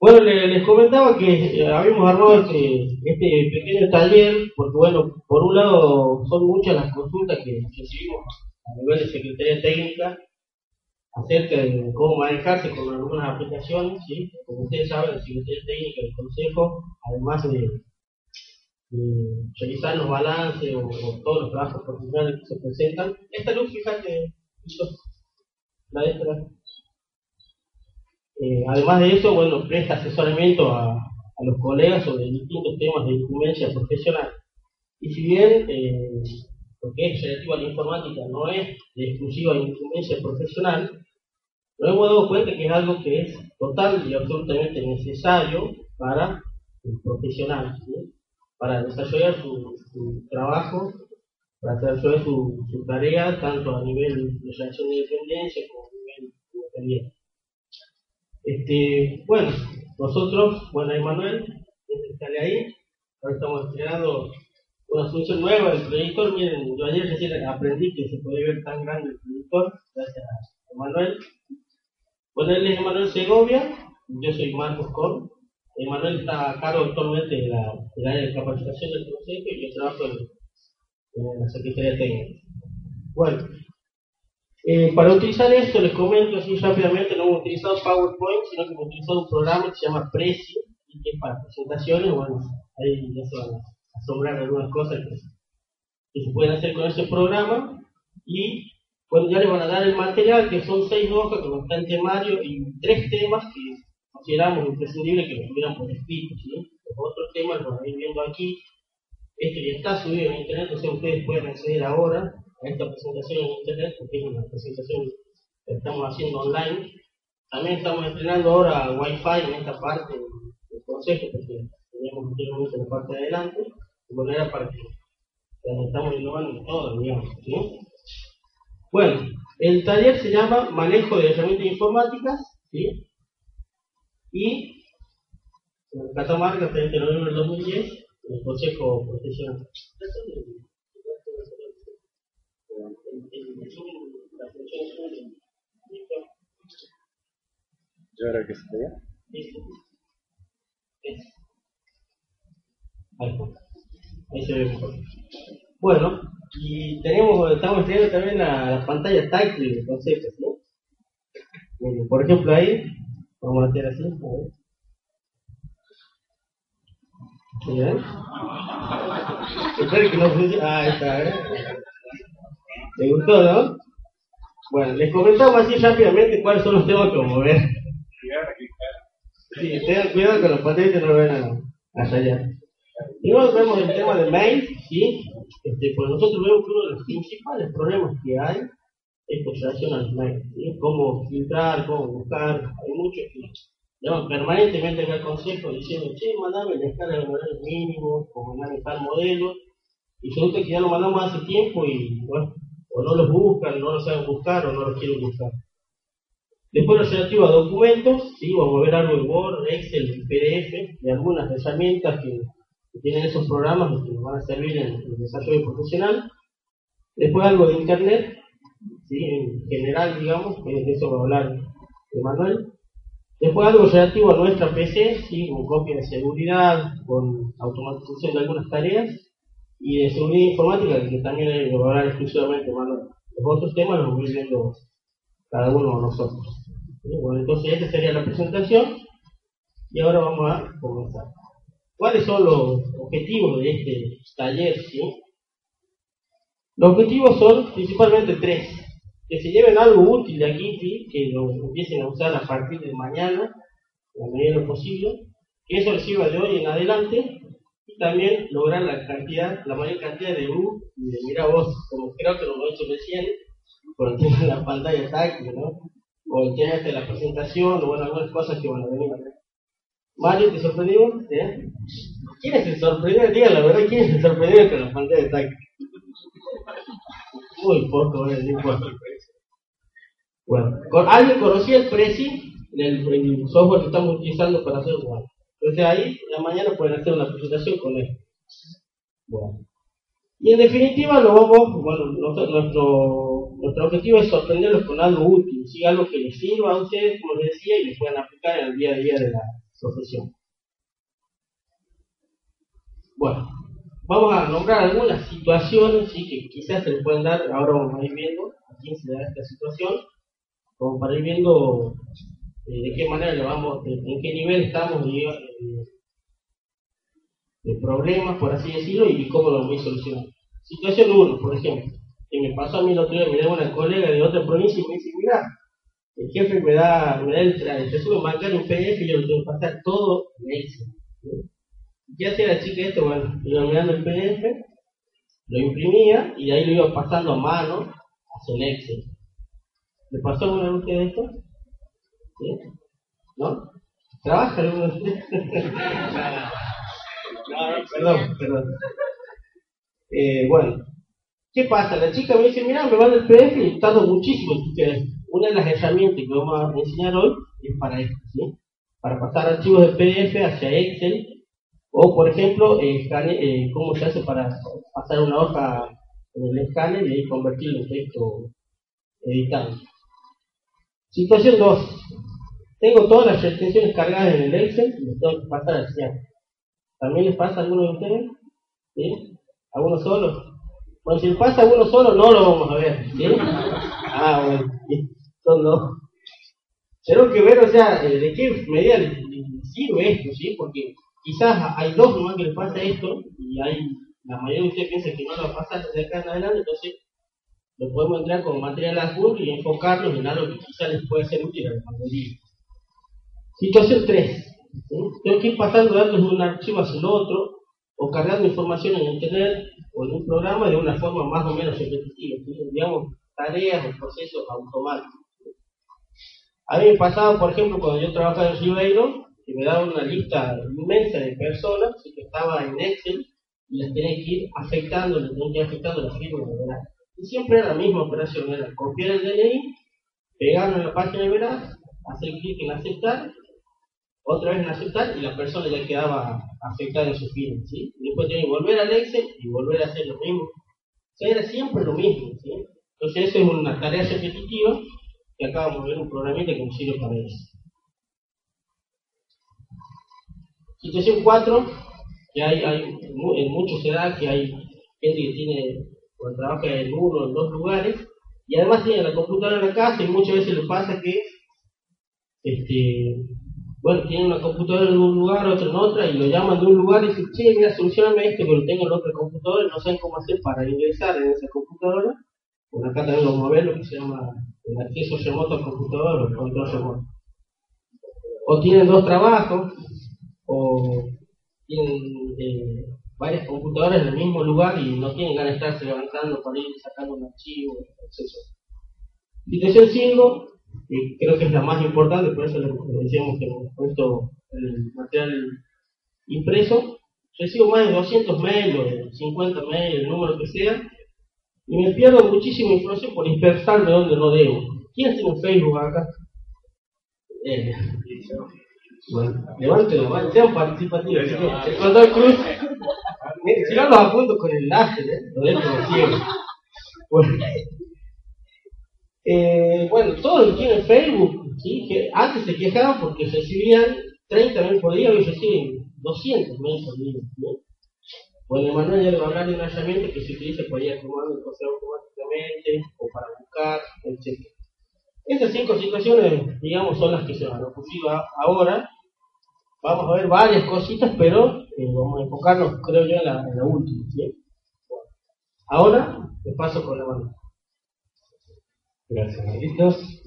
Bueno, le- les comentaba que eh, habíamos armado este, este pequeño taller, porque bueno, por un lado son muchas las consultas que recibimos a nivel de Secretaría Técnica acerca de cómo manejarse con algunas aplicaciones, ¿sí? Como ustedes saben, la Secretaría Técnica del Consejo, además de, de revisar los balances o, todos los trabajos profesionales que se presentan, esta luz, fíjate, la de eh, además de eso, bueno, presta asesoramiento a, los colegas sobre distintos temas de incumbencia profesional. Y si bien eh, lo que es relativo a la informática no es de exclusiva incumbencia profesional, nos hemos dado cuenta que es algo que es total y absolutamente necesario para el profesional, para desarrollar su, su trabajo, para desarrollar su, su tarea, tanto a nivel de relación de dependencia como a nivel independiente. Este, bueno, nosotros, bueno, Emanuel, estaré ahí, ahora estamos estrenando una solución nueva del proyector, miren, yo ayer recién aprendí que se puede ver tan grande el proyector, gracias a Emanuel. Bueno, él es Emanuel Segovia, yo soy Marcos Con, Emanuel está a cargo actualmente de la, del área de capacitación del consejo y yo trabajo en, en la Secretaría Técnica. Bueno, eh, para utilizar esto, les comento así rápidamente, no hemos utilizado PowerPoint, sino que hemos utilizado un programa que se llama Prezi, y que es para presentaciones, bueno, ahí ya se van a asombrar algunas cosas que, que se pueden hacer con ese programa, y bueno, ya les van a dar el material, que son seis hojas con el temario y tres temas que consideramos imprescindible que lo tuvieran por escrito, ¿sí? Los otros temas los van a ir viendo aquí, este ya está subido en internet, entonces ustedes pueden acceder ahora a esta presentación en internet, porque es una presentación que estamos haciendo online. También estamos estrenando ahora Wi-Fi en esta parte del consejo, porque teníamos anteriormente la parte de adelante, de manera para que estamos innovando todo, digamos. Bueno, el taller se llama Manejo de herramientas informáticas, ¿sí? y en Catamarca, 30 de noviembre del 2010, el Consejo Profesional. Yo creo que se vea. Ahí está. Ahí se ve mejor. Bueno, y tenemos, estamos estrenando también la, la pantalla táctil del consejo, ¿no? Por ejemplo, ahí, vamos a hacer así, a ver. Espero que no funcione. Ah, está, ¿eh? ¿Le gustó, no? Bueno, les comentamos así rápidamente cuáles son los temas que vamos a ver. Sí, tengan cuidado con los patentes, no lo ven a, a rayar. Primero vemos el tema de mail, ¿sí? Este, pues nosotros vemos que uno de los principales problemas que hay es con relación al mail, ¿sí? Cómo filtrar, cómo buscar, hay muchos que llaman permanentemente al consejo diciendo, che, mandame la escala de modelo mínimo, o mandame tal modelo, y resulta que ya lo mandamos hace tiempo y, bueno, o no los buscan, no los saben buscar, o no los quieren buscar. Después lo relativo a documentos, ¿sí? vamos a ver algo de Word, Excel, PDF, de algunas herramientas que, tienen esos programas que nos van a servir en el desarrollo profesional. Después algo de Internet, ¿sí? en general, digamos, que de eso va a hablar Emanuel. Después algo relativo a nuestra PC, ¿sí? con copia de seguridad, con automatización de algunas tareas, y de seguridad informática, que también a hablar exclusivamente Emanuel. Los otros temas los voy viendo cada uno de nosotros. ¿Sí? Bueno, entonces esta sería la presentación y ahora vamos a comenzar. ¿Cuáles son los objetivos de este taller? ¿sí? Los objetivos son principalmente tres. Que se lleven algo útil de aquí, ¿sí? que lo empiecen a usar a partir de mañana, la medida de lo posible, que eso les sirva de hoy en adelante también lograr la cantidad, la mayor cantidad de luz y de mira vos, como creo que lo he hecho recién, por el tema de la pantalla táctil, ¿no? O el tema de la presentación, o bueno, algunas cosas que van a venir acá. Mario, ¿te sorprendió? ¿Eh? ¿Quién es el sorprendido? Diga la verdad, ¿quién es el sorprendido con la pantalla táctil? Muy poco, ¿eh? Muy poco. Bueno, ¿alguien conocía el Prezi? El, el, software que estamos utilizando para hacer web. Entonces ahí, la mañana pueden hacer una presentación con él. Bueno. Y en definitiva, lo bueno, nuestro, nuestro objetivo es sorprenderlos con algo útil, algo que les sirva a ustedes, como les decía, y les puedan aplicar en el día a día de la profesión. Bueno, vamos a nombrar algunas situaciones que quizás se les pueden dar, ahora vamos a ir viendo a quién se da esta situación, como para ir viendo de qué manera le vamos, en qué nivel estamos de, problemas, por así decirlo, y cómo lo voy a solucionar. Situación 1, por ejemplo, que me pasó a mí el otro día, me da una colega de otra provincia y me dice, mira, el jefe me da, me da el, el resumen bancario en PDF y yo lo tengo que pasar todo en Excel. ¿Qué hacía la chica esto? Bueno, iba mirando el PDF, lo imprimía y de ahí lo iba pasando a mano hacia el Excel. ¿Le pasó alguna vez esto? ¿Sí? ¿No? ¿Trabaja no, perdón, perdón. Eh, bueno, ¿qué pasa? La chica me dice, mira, me va el PDF y tardo muchísimo en una de las herramientas que vamos a enseñar hoy es para esto, ¿sí? Para pasar archivos de PDF hacia Excel o, por ejemplo, eh, eh, cómo se hace para pasar una hoja en el escáner y convertirlo en texto editado. Situación 2. Tengo todas las restricciones cargadas en el Excel y les tengo que pasar al CIAP. ¿También les pasa a alguno de ustedes? ¿Sí? ¿A uno solo? Bueno, si les pasa a uno solo, no lo vamos a ver. ¿sí? Ah, bueno. Son dos. Tenemos que ver, o sea, eh, de qué medida les, sirve esto, ¿sí? Porque quizás hay dos nomás que les pasa esto y hay la mayoría de ustedes piensa que no lo va a pasar desde acá en adelante, entonces lo podemos entrar como material azul y enfocarlo en algo que quizás les puede ser útil al mayoría. Situación 3. Tengo que ir pasando datos de un archivo hacia el otro o cargando información en internet o en un programa de una forma más o menos repetitiva, digamos tareas o procesos automáticos. A mí me pasaba, por ejemplo, cuando yo trabajaba en Ribeiro, que me daba una lista inmensa de personas que estaba en Excel y las tenía que ir afectando, las tenía que ir afectando la firma de verdad. Y siempre era la misma operación, era copiar el DNI, pegarlo en la página de veraz, hacer clic en aceptar, otra vez en aceptar y la persona ya quedaba afectada en su firma. ¿sí? después tenía que volver al Excel y volver a hacer lo mismo. O sea, era siempre lo mismo. ¿sí? Entonces, eso es una tarea repetitiva que acabamos de ver un programita que nos sirve para eso. Situación 4, que hay, en muchos se da que hay gente que tiene, o trabaja en uno o en dos lugares, y además tiene la computadora en la casa y muchas veces le pasa que, este, bueno, tiene una computadora en un lugar, otra en otra, y lo llaman de un lugar y dicen, che, mira, solucioname esto, pero tengo en otra computadora y no saben cómo hacer para ingresar en esa computadora acá también los modelos que se llama el acceso remoto al computador o el control remoto. O tienen dos trabajos, o tienen eh, varias computadoras en el mismo lugar y no tienen ganas de estarse levantando para ir sacando un archivo, etc. Situación 5, que creo que es la más importante, por eso les decíamos que hemos puesto el material impreso. Recibo más de 200 mails o 50 mails, el número que sea, y me pierdo muchísima información por dispersarme donde no debo. ¿Quién tiene un Facebook acá? Eh, bueno, levanten sean participativos. El control cruz. Si no los apunto con el láser, ¿eh? lo dejo ciego. Bueno. Eh, bueno, todos los que tienen Facebook, que antes se quejaban porque recibían 30 mails por día, hoy reciben 200 mails por día. ¿no? Bueno, Emanuel ya le a hablar de una herramienta que se utiliza para ir acomodando el correo automáticamente o para buscar, etc. Estas cinco situaciones, digamos, son las que se van a ocurrir ahora. Vamos a ver varias cositas, pero eh, vamos a enfocarnos, creo yo, en la, última. Ahora, te paso con la mano. Gracias, Marquitos.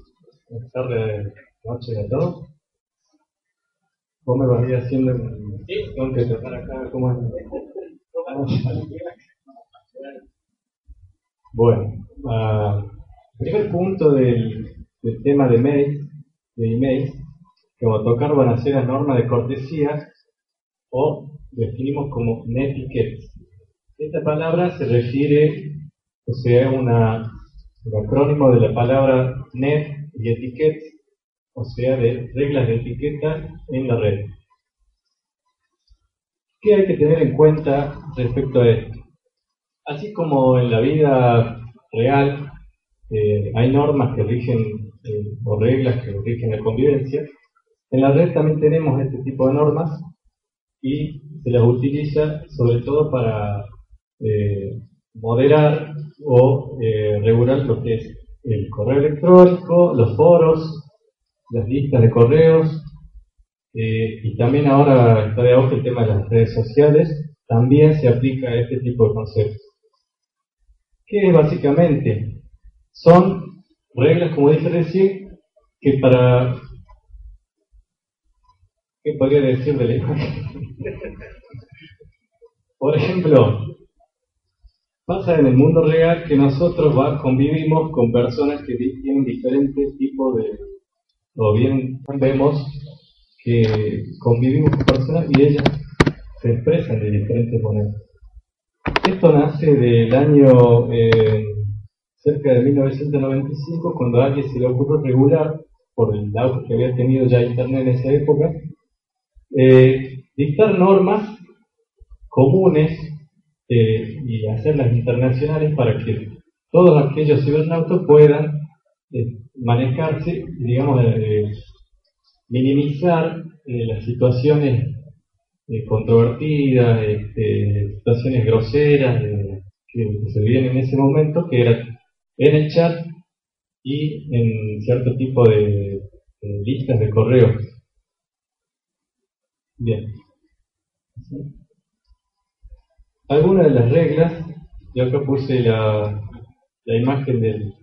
Buenas tardes, noche a todos. Vos me vas a ir haciendo. ¿Sí? Tengo que tratar acá cómo es. Bueno, uh, primer punto del, del, tema de mail, de email, como tocar van a ser las normas de cortesía o definimos como netiquette. Esta palabra se refiere, o sea, una, un acrónimo de la palabra net y etiquette, o sea, de reglas de etiqueta en la red. ¿Qué hay que tener en cuenta respecto a esto? Así como en la vida real eh, hay normas que rigen eh, o reglas que rigen la convivencia, en la red también tenemos este tipo de normas y se las utiliza sobre todo para eh, moderar o regular lo que es el correo electrónico, los foros, las listas de correos, eh, y también ahora está de auge el tema de las redes sociales, también se aplica a este tipo de conceptos. Que básicamente son reglas, como dije recién, que para... ¿Qué podría decir de la Por ejemplo, pasa en el mundo real que nosotros convivimos con personas que tienen diferentes tipos de... o bien vemos que convivimos con personas y ellas se expresan de diferentes maneras. Esto nace del año eh, cerca de 1995, cuando a alguien se le ocurrió regular, por el auge que había tenido ya Internet en esa época, eh, dictar normas comunes eh, y hacerlas internacionales para que todos aquellos cibernautas puedan manejarse, digamos, minimizar eh, las situaciones eh, controvertidas, este, situaciones groseras que, se vivían en ese momento, que era en el chat y en cierto tipo de, listas de correos. Bien. Algunas de las reglas, yo acá puse la, la imagen del...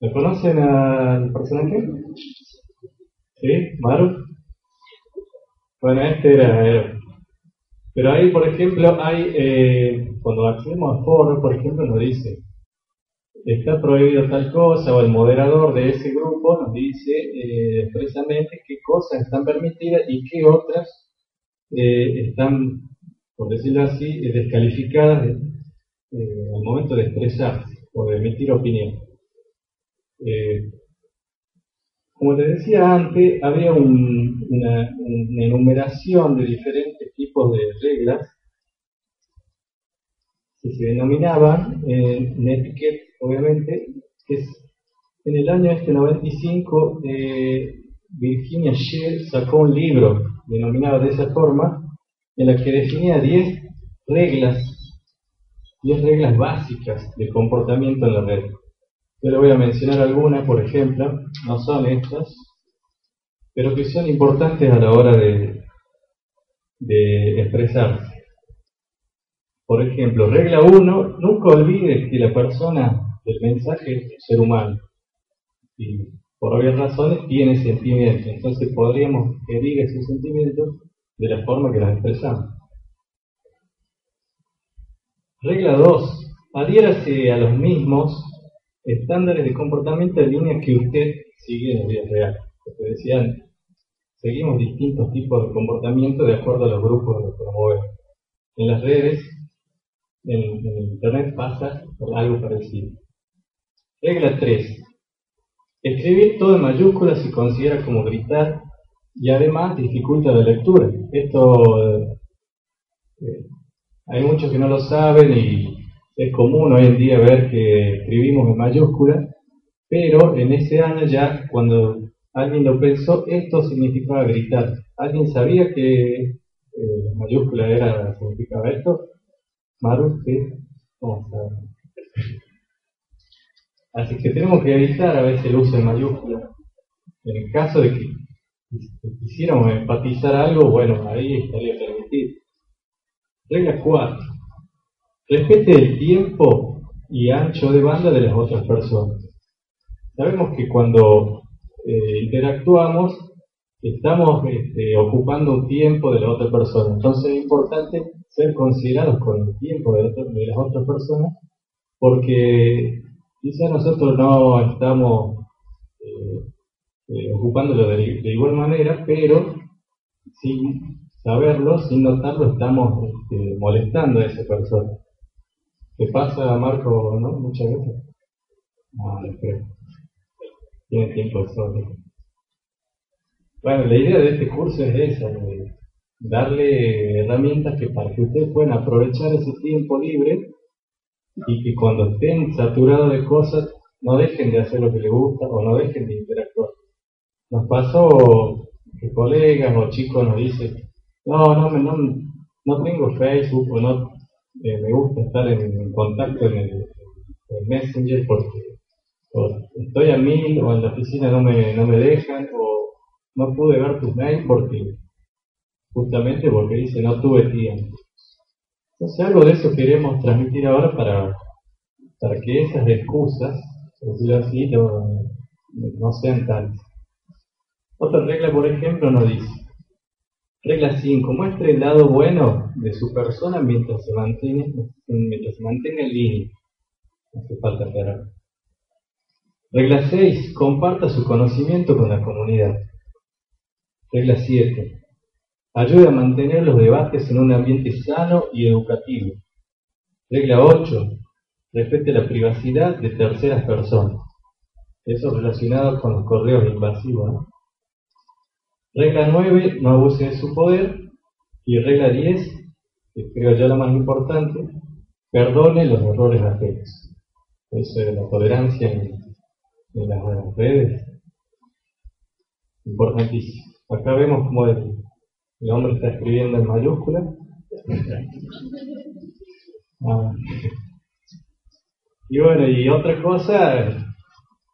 ¿Me conocen al personaje? ¿Sí? ¿Maru? Bueno, este era, Pero ahí, por ejemplo, hay, eh, cuando accedemos a foro, por ejemplo, nos dice, está prohibido tal cosa, o el moderador de ese grupo nos dice eh, expresamente qué cosas están permitidas y qué otras eh, están, por decirlo así, descalificadas al momento de expresarse o de emitir opinión. Como les decía antes, había una, enumeración de diferentes tipos de reglas que se denominaban en etiquette, obviamente, que es en el año este 95 eh, Virginia Shell sacó un libro denominado de esa forma, en la que definía 10 reglas, 10 reglas básicas de comportamiento en la red. Yo le voy a mencionar algunas, por ejemplo, no son estas, pero que son importantes a la hora de, de expresarse. Por ejemplo, regla 1, nunca olvides que la persona del mensaje es un ser humano. Y por obvias razones tiene sentimientos. Entonces podríamos que diga sus sentimientos de la forma que las expresamos. Regla 2. Adhiérase a los mismos estándares de comportamiento en línea que usted sigue en la vida real. Como decían, seguimos distintos tipos de comportamiento de acuerdo a los grupos que promovemos. En las redes, en, Internet pasa algo parecido. Regla 3. Escribir todo en mayúsculas se considera como gritar y además dificulta la lectura. Esto eh, hay muchos que no lo saben y es común hoy en día ver que escribimos en mayúscula, pero en ese año ya, cuando alguien lo pensó, esto significaba gritar. ¿Alguien sabía que eh, mayúscula era, significaba esto? Maru, ¿sí? Así que tenemos que evitar a veces el uso de mayúscula. En el caso de que quisiéramos enfatizar algo, bueno, ahí estaría permitido. Regla 4. Respete el tiempo y ancho de banda de las otras personas. Sabemos que cuando eh, interactuamos estamos este, ocupando tiempo de la otra persona. Entonces es importante ser considerados con el tiempo de, las otras personas porque quizás nosotros no estamos eh, eh, ocupándolo de, igual manera, pero sin saberlo, sin notarlo, estamos este, molestando a esa persona. ¿Qué pasa, Marco, no? Muchas veces. Ah, no, creo. Tiene tiempo de sobra. Bueno, la idea de este curso es esa, darle herramientas que para que ustedes puedan aprovechar ese tiempo libre y que cuando estén saturados de cosas no dejen de hacer lo que les gusta o no dejen de interactuar. Nos pasó que colegas o chicos nos dicen, no, no, no, no tengo Facebook o no eh, me gusta estar en, contacto en el, Messenger porque estoy a mil o en la oficina no me, no me dejan o no pude ver tus mails porque justamente porque dice no tuve tiempo. Entonces algo de eso queremos transmitir ahora para, para que esas excusas, por decirlo así, no, sean tantas. Otra regla, por ejemplo, nos dice, regla 5, muestre el lado bueno de su persona mientras se mantiene, mantenga en línea. No hace falta aclarar. Regla 6, comparta su conocimiento con la comunidad. Regla 7, Ayuda a mantener los debates en un ambiente sano y educativo. Regla 8. Respete la privacidad de terceras personas. Eso relacionado con los correos invasivos. Regla 9. No abuse de su poder. Y regla 10, que creo yo la más importante, perdone los errores ajenos. Eso es la tolerancia en, las redes. Importantísimo. Acá vemos cómo el, el hombre está escribiendo en mayúscula. Ah. Y bueno, y otra cosa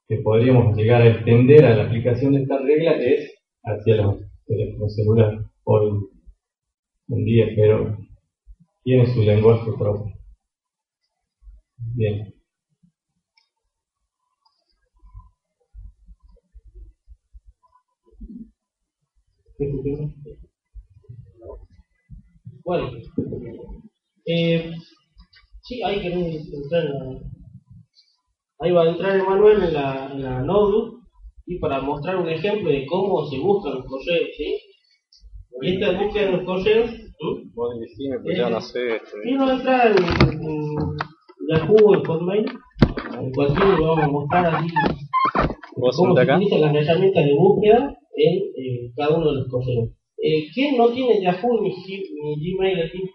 que podríamos llegar a extender a la aplicación de esta regla es hacia los teléfonos celulares hoy en día, pero tiene su lenguaje propio. Bien. ¿Qué bueno, eh, sí, hay que entrar en la, Ahí va a entrar Emanuel en la, en la Node y para mostrar un ejemplo de cómo se buscan los correos, ¿sí? Y esta búsqueda de los correos. ¿sí? Vos pues ya no sé. Sí, no entrar en, Yahoo, en Hotmail, en cualquier lo vamos a mostrar así. Cómo se utilizan las herramientas de búsqueda en eh, cada uno de los correos. Eh, ¿Quién no tiene Yahoo ni, Gmail aquí?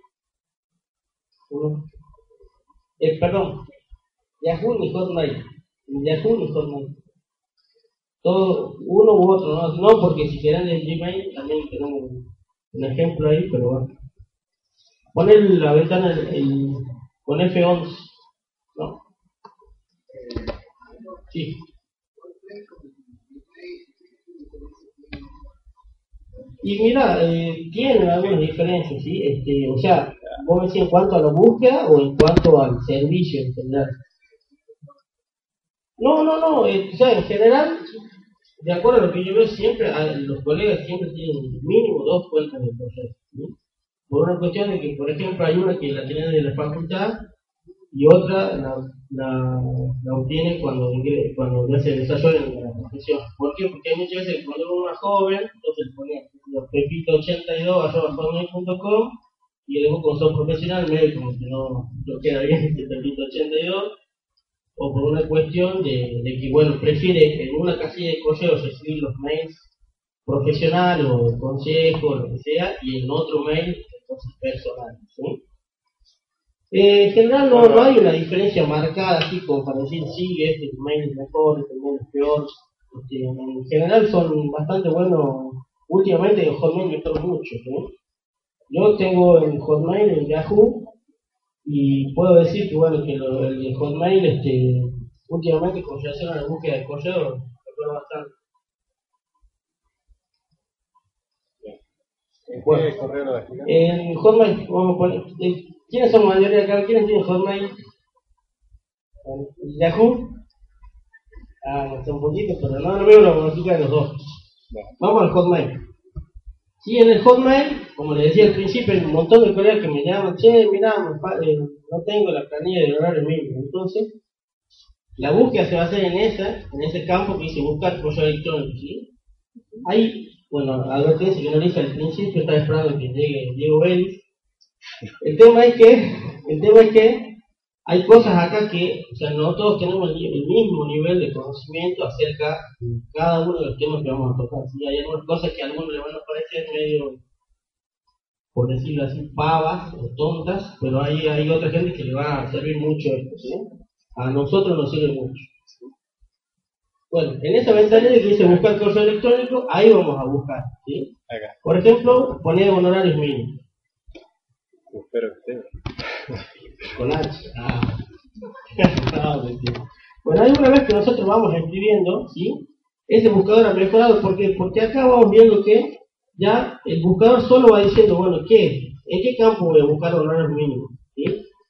Eh, perdón, Yahoo ni Hotmail. Yahoo ni Hotmail. Todo, uno u otro, no, no porque si quieran el Gmail también tenemos un ejemplo ahí, pero bueno. Poner la ventana el, con F11. No. Sí. Y mira, eh, tienen algunas diferencias, ¿sí? Este, o sea, vos decís en cuanto a la búsqueda o en cuanto al servicio en. No, no, no, eh, o sea, en general, de acuerdo a lo que yo veo siempre, los colegas siempre tienen mínimo dos cuentas de proceso. ¿sí? Por una cuestión de que, por ejemplo, hay una que la tienen de la facultad y otra la, la, la obtiene cuando, cuando ya se desarrolla en la profesión. ¿Por qué? Porque hay muchas veces cuando uno es joven, entonces le pone pepito82.com y luego con son profesional medio como que no, no queda bien este pepito82 o por una cuestión de, de, que bueno prefiere en una casilla de correo recibir los mails profesionales o de consejo lo que sea y en otro mail entonces personal ¿sí? Eh, en general no, no, hay una diferencia marcada así como para decir sí, este mail es mejor, este mail es peor. Este, en general son bastante buenos. Últimamente en Hotmail mejoró mucho. Yo tengo en Hotmail, en Yahoo, y puedo decir que bueno que lo, el Hotmail este, últimamente con relación a la búsqueda de correo mejoró bastante. ¿En correo En Hotmail, vamos a poner, eh, ¿Quiénes son mayoría acá? ¿Quiénes tienen Hotmail? ¿Yahoo? Ah, sé un poquito, pero no, no veo la lógica de los dos. Vamos al Hotmail. Sí, en el Hotmail, como les decía al principio, hay un montón de colegas que me llaman, che, mira, eh, no tengo la planilla de horario mínimo. Entonces, la búsqueda se va a hacer en esa, en ese campo que dice buscar correo electrónico, ¿sí? Hay, bueno, advertencia que no le hice al principio, estaba esperando que llegue Diego Vélez. El tema es que, el tema es que hay cosas acá que, o sea, no todos tenemos el, mismo nivel de conocimiento acerca de cada uno de los temas que vamos a tocar. ¿sí? Hay algunas cosas que a algunos les van a parecer medio, por decirlo así, pavas o tontas, pero hay, hay otra gente que le va a servir mucho esto. ¿sí? A nosotros nos sirve mucho. Bueno, en esa ventanilla que dice buscar correo electrónico, ahí vamos a buscar. Por ejemplo, poner honorarios mínimos. Espero que esté. H. Ah. Bueno, hay una vez que nosotros vamos escribiendo, ¿sí? Ese buscador ha mejorado, ¿por qué? Porque acá vamos viendo que ya el buscador solo va diciendo, bueno, ¿qué? ¿En qué campo voy a buscar honorarios mínimos? ¿Sí?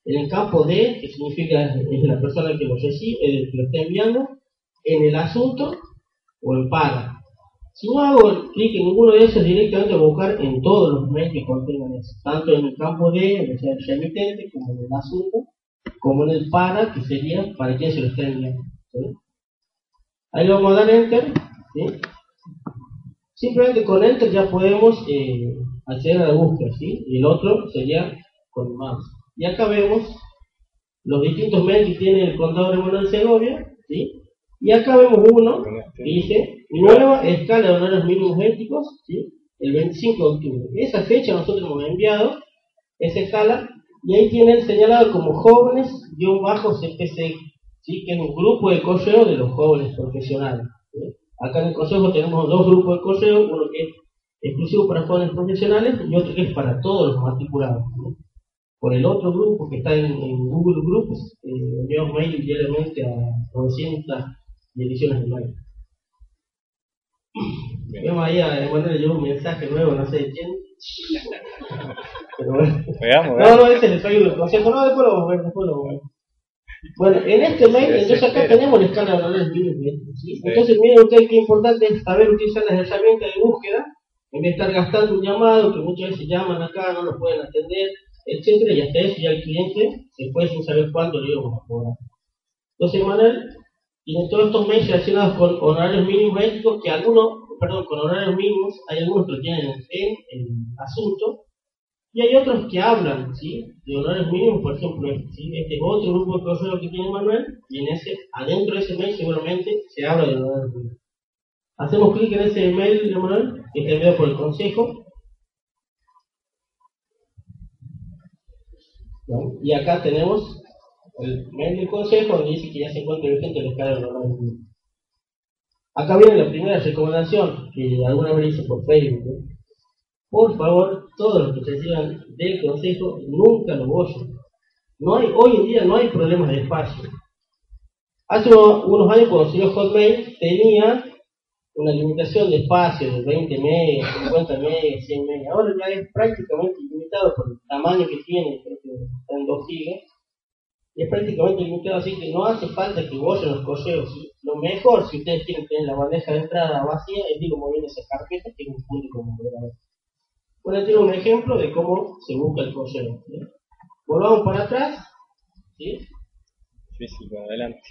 En el campo D, que significa es la persona que lo recibe, el que lo está enviando, en el asunto o en para. Si no hago clic en ninguno de esos, directamente voy a buscar en todos los mails que contengan eso, tanto en el campo D, en el remitente, como en el asunto, como en el para, que sería para quién se lo está enviando. ¿sí? Ahí le vamos a dar Enter. ¿sí? Simplemente con Enter ya podemos eh, acceder a la búsqueda. ¿sí? Y el otro sería con el mouse. Y acá vemos los distintos mails que tiene el contador Emanuel Segovia. ¿sí? Y acá vemos uno que dice nueva escala de honorarios mínimos éticos, el 25 de octubre. Esa fecha nosotros hemos enviado esa escala y ahí tienen señalado como jóvenes-CPC, ¿sí? que es un grupo de correo de los jóvenes profesionales. Acá en el consejo tenemos dos grupos de correo, uno que es exclusivo para jóvenes profesionales y otro que es para todos los matriculados. Por el otro grupo que está en, en Google Groups, eh, enviamos mail diariamente a 900 ediciones de mail. Vemos ahí a Emanuel le llegó un mensaje nuevo, no sé de quién. Pero bueno. Veamos, No, no, ese es el Facebook del consejo. No, después lo vamos a ver, después lo vamos a ver. Bueno, en este mail, Sí, entonces acá espera. tenemos la escala de valores. ¿sí? Sí. Entonces, miren ustedes qué importante es saber utilizar las herramientas de búsqueda en vez de estar gastando un llamado, que muchas veces llaman acá, no lo pueden atender, etcétera, y hasta eso ya el cliente se fue sin saber cuándo le íbamos a cobrar. Entonces, Manuel tiene todos estos mails relacionados con honorarios mínimos éticos, que algunos, perdón, con honorarios mínimos, hay algunos que lo tienen en el asunto, y hay otros que hablan, ¿sí? De honorarios mínimos, por ejemplo, ¿sí? Este es otro grupo de correo que tiene Manuel, y en ese, adentro de ese mail seguramente se habla de honorarios mínimos. Hacemos clic en ese mail de Manuel, que está enviado por el consejo. Y acá tenemos el del consejo dice que ya se encuentra escala de honorarios mínimos. Acá viene la primera recomendación que alguna vez hice por Facebook. ¿no? Por favor, todos los que reciban del consejo, nunca lo borren. No hay, hoy en día no hay problemas de espacio. Hace uno- unos años cuando salió Hotmail tenía una limitación de espacio de 20 megas, 50 megas, 100 megas. Ahora ya es prácticamente ilimitado por el tamaño que tiene, creo que está en 2 gigas. Y es prácticamente ilimitado, así que no hace falta que borren los correos. ¿sí? Lo mejor, si ustedes quieren tener la bandeja de entrada vacía, es ir moviendo esa carpeta que es un punto como moderador. Bueno, tengo un ejemplo de cómo se busca el correo. ¿sí? Volvamos para atrás. ¿sí? Difícil para adelante.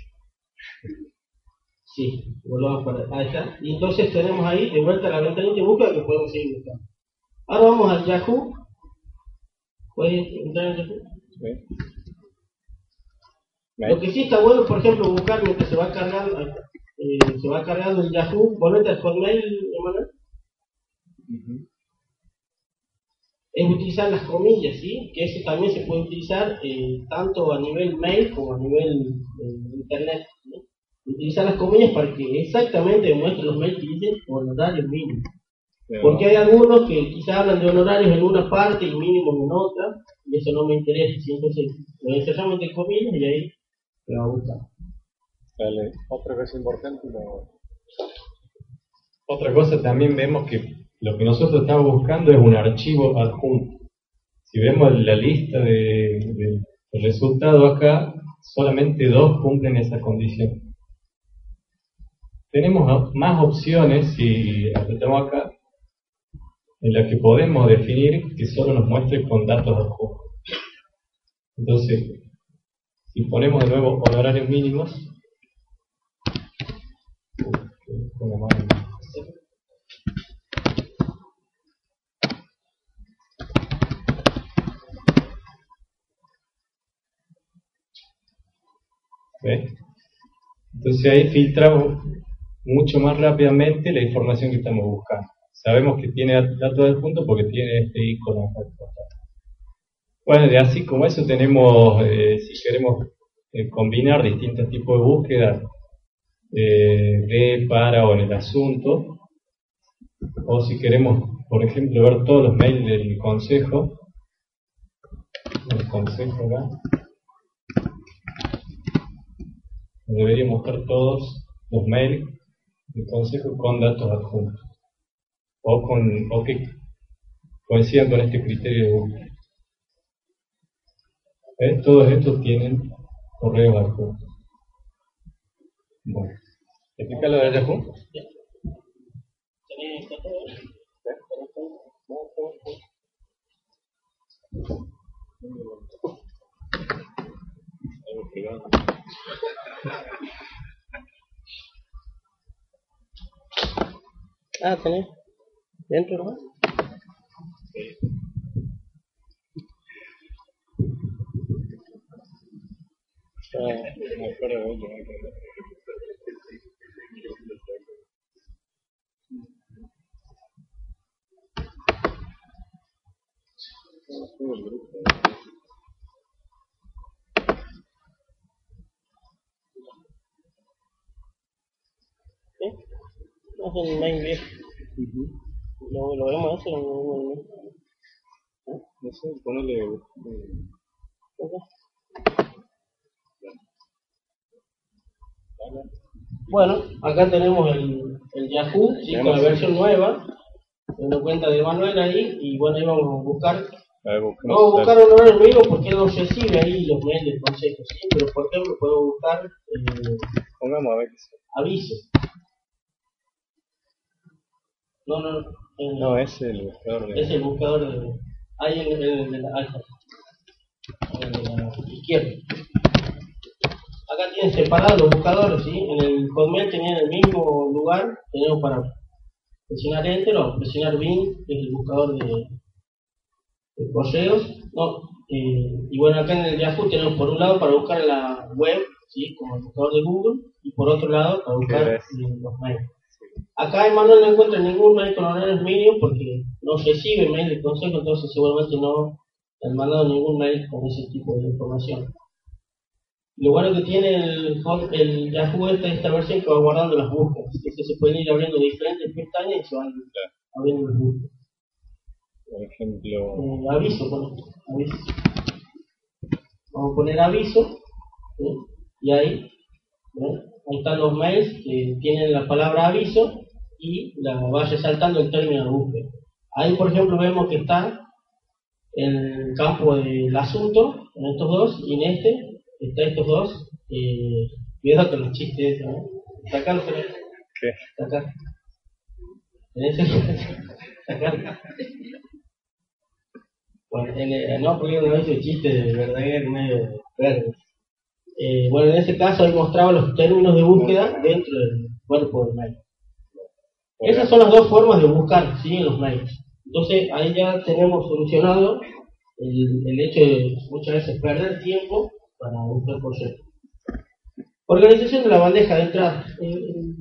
Sí, volvamos para Ahí está. Y entonces tenemos ahí de vuelta la ventanita de búsqueda que podemos seguir buscando. Ahora vamos al Yahoo. ¿Puedes entrar en Yahoo? Sí. Lo que sí está bueno, por ejemplo, buscar mientras se va cargando, eh, se va cargando el Yahoo, volvete al Hotmail, Ujú. es utilizar las comillas, ¿sí? Que eso también se puede utilizar eh, tanto a nivel mail como a nivel eh, internet. ¿sí? Utilizar las comillas para que exactamente demuestren los mails que dicen honorarios mínimos. Pero- Porque hay algunos que quizás hablan de honorarios en una parte y mínimos en otra, y eso no me interesa, ¿sí? entonces lo encerramos entre comillas y ahí Otra cosa importante, Otra cosa también vemos que lo que nosotros estamos buscando es un archivo adjunto. Si vemos la lista de, resultados acá, solamente dos cumplen esa condición. Tenemos más opciones, si apretamos acá, en las que podemos definir que solo nos muestre con datos adjuntos. Entonces, Imponemos de nuevo honorarios mínimos. Entonces ahí filtramos mucho más rápidamente la información que estamos buscando. Sabemos que tiene datos de punto porque tiene este icono. Bueno, de así como eso tenemos, eh, si queremos eh, combinar distintos tipos de búsquedas eh, de, para o en el asunto, o si queremos, por ejemplo, ver todos los mails del consejo, el consejo acá, debería mostrar todos los mails del consejo con datos adjuntos, o, con, o que coincidan con este criterio de búsqueda. ¿Ves? Todos estos tienen correo adjuntos. Bueno, ¿explica lo de Yahoo? ¿Tenés todo? Algo privado. Ah, tenés. ¿Dentro nomás? Ah, No, fuera de otro, hay que ver. ¿sí? No es el main viejo. Lo, lo vemos eso en un... No sé, ponele. eh, Bueno, acá tenemos el, el Yahoo, ¿sí? con la versión nueva, una cuenta de Manuel ahí, y bueno, ahí vamos a buscar. Vamos a buscar un horario amigo porque él no recibe ahí los mails del consejo, ¿sí? Pero por ejemplo, puedo buscar eh, Pongamos a ver aviso. No, no, en- No, es el buscador de. es el buscador de. Ahí en el, el de la alfa. En Acá tienen separados los buscadores, ¿sí? En el Hotmail tenían el mismo lugar, tenemos para presionar Enter o presionar Bing, que es el buscador de, de correos. No, eh, y bueno, acá en el Yahoo tenemos por un lado para buscar la web, ¿sí? Como el buscador de Google, y por otro lado para buscar eh, los mails. Acá Emanuel no encuentra ningún mail con horarios mínimos porque no recibe mail del consejo, entonces seguramente no han mandado ningún mail con ese tipo de información. Lo bueno que tiene el, el Yahoo esta, esta versión que va guardando las búsquedas, que se pueden ir abriendo diferentes pestañas y se van abriendo las búsquedas. Por ejemplo. Eh, aviso, pone, aviso. Vamos a poner aviso, ¿sí? y ahí, ahí están los mails que tienen la palabra aviso y la va resaltando el término de búsqueda. Ahí, por ejemplo, vemos que está el campo del asunto, en estos dos, y en este, está estos dos. Eh, cuidado con los chistes, ¿no? Sacar los ¿Qué? Sacar. En ese, sacar. Bueno, en el- no, porque no hice chiste de verdadero medio verde. Eh, bueno, en ese caso ahí mostraba los términos de búsqueda dentro del cuerpo del mail. Esas son las dos formas de buscar, ¿sí? En los mails. Entonces ahí ya tenemos solucionado el, el hecho de muchas veces perder tiempo para por ser. Organización de la bandeja de entrada. Eh, eh.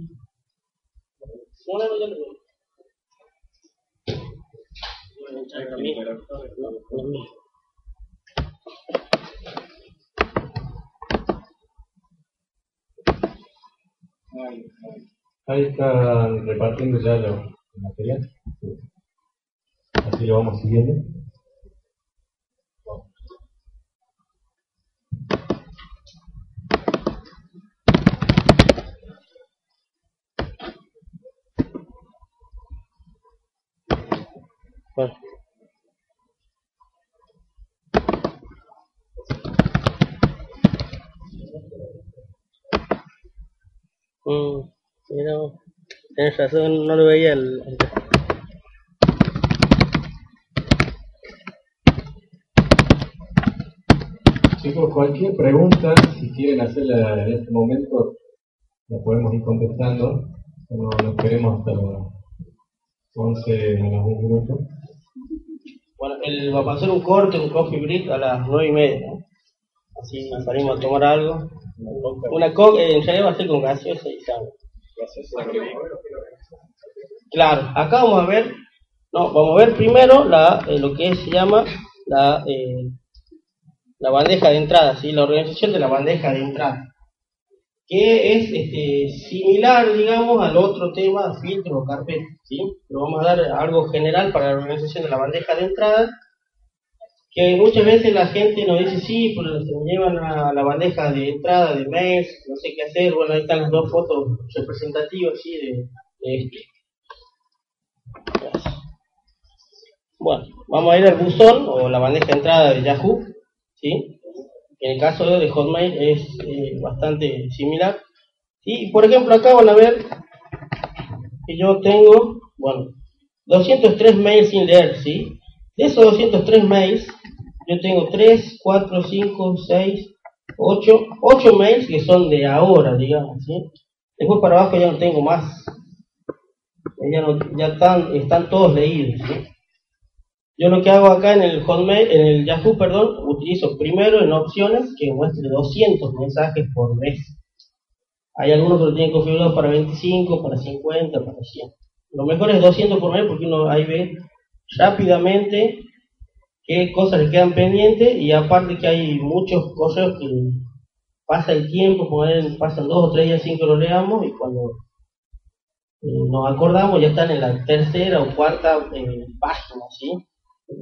Ahí están repartiendo ya los el material. Así lo vamos siguiendo. Bueno. Mm, no, tenés razón, no lo veía el... Chicos, cualquier pregunta, si quieren hacerla en este momento, la podemos ir contestando. No, no esperemos hasta las 11 menos un minuto. Bueno, el, va a pasar un corte, un coffee break a las nueve y media, ¿no? Así salimos a tomar algo. Una coca en realidad va a ser con gaseosa y sal. Claro, acá vamos a ver, no, vamos a ver primero la, eh, lo que se llama la, eh, la bandeja de entrada, ¿sí? la organización de la bandeja de entrada, que es este, similar, digamos, al otro tema, filtro o carpeta, ¿sí? pero vamos a dar algo general para la organización de la bandeja de entrada, que muchas veces la gente nos dice, sí, pues se me llevan a la bandeja de entrada de mails, no sé qué hacer, bueno, ahí están las dos fotos representativas, ¿sí? de, esto. Bueno, vamos a ir al buzón o la bandeja de entrada de Yahoo, ¿sí? El caso de Hotmail es eh, bastante similar. Y por ejemplo acá van a ver que yo tengo, bueno, 203 mails sin leer, ¿sí? De esos 203 mails, yo tengo 3, 4, 5, 6, 8, 8 mails que son de ahora, digamos, ¿sí? Después para abajo ya no tengo más. Ya, no, ya están, están todos leídos. Yo lo que hago acá en el Hotmail, en el Yahoo, perdón, utilizo primero en opciones que muestre 200 mensajes por mes. Hay algunos que lo tienen configurado para 25, para 50, para 100. Lo mejor es 200 por mes porque uno ahí ve rápidamente qué cosas le quedan pendientes y aparte que hay muchos correos que pasa el tiempo, pasan dos o tres días sin que lo leamos y cuando eh, nos acordamos ya están en la tercera o cuarta eh, página, ¿sí?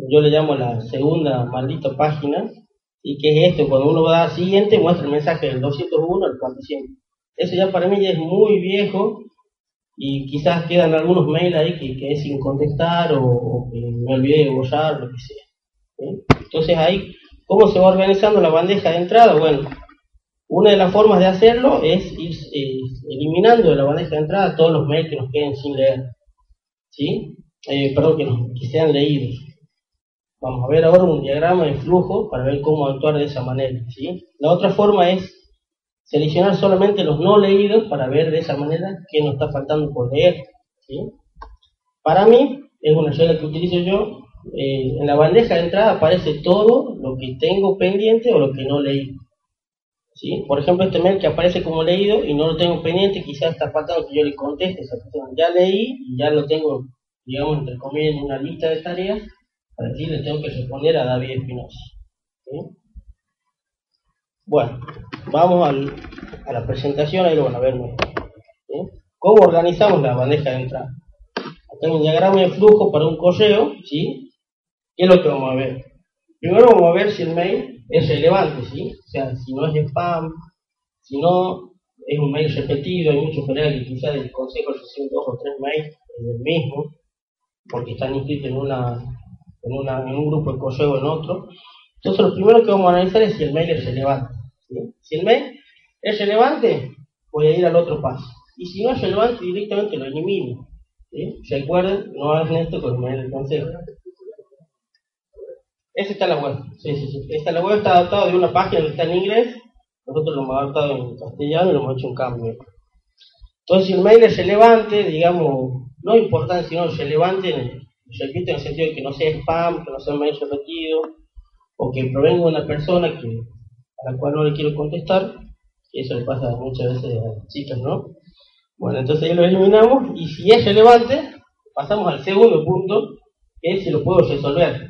Yo le llamo la segunda maldita página, y que es esto, cuando uno va a siguiente muestra el mensaje del 201 al 400. Eso ya para mí ya es muy viejo y quizás quedan algunos mails ahí que, es sin contestar o, que me olvidé de borrar, lo que sea. Entonces ahí, ¿cómo se va organizando la bandeja de entrada? Bueno, una de las formas de hacerlo es ir eliminando de la bandeja de entrada todos los mails que nos queden sin leer. ¿Sí? Eh, perdón, que, que sean leídos. Vamos a ver ahora un diagrama de flujo para ver cómo actuar de esa manera. ¿sí? La otra forma es seleccionar solamente los no leídos para ver de esa manera qué nos está faltando por leer. ¿sí? Para mí, es una regla que utilizo yo, eh, en la bandeja de entrada aparece todo lo que tengo pendiente o lo que no leí. ¿sí? Por ejemplo, este mail que aparece como leído y no lo tengo pendiente, quizás está faltando que yo le conteste. Ya leí y ya lo tengo, digamos, entre comillas, en una lista de tareas Aquí le tengo que responder a David Espinosa. Bueno, vamos a la presentación, ahí lo van a ver ¿Cómo organizamos la bandeja de entrada? Acá hay un diagrama de flujo para un correo, ¿sí? ¿Qué es lo que vamos a ver? Primero vamos a ver si el mail es relevante, ¿sí? O sea, si no es spam, si no es un mail repetido, hay muchos colegas que quizás del consejo reciben dos o tres mails del mismo, porque están inscritos en una en, un grupo correo o en otro. Entonces lo primero que vamos a analizar es si el mail es relevante. Si el mail es relevante, voy a ir al otro paso. Y si no es relevante, directamente lo elimino. ¿sí? Recuerden, no hagan esto con el mail del consejo. Esa está la web. Sí, sí, sí. Esta la web está adaptada de una página que está en inglés. Nosotros lo hemos adaptado en castellano y lo hemos hecho un cambio. Entonces, si el mail es relevante, digamos, no importante, sino relevante en el, repito en el sentido de que no sea spam, que no sea un mail repetido, o que provenga de una persona que, a la cual no le quiero contestar, y eso le pasa muchas veces a las chicas, ¿no? Bueno, entonces ahí lo eliminamos, y si es relevante, pasamos al segundo punto, que es si lo puedo resolver.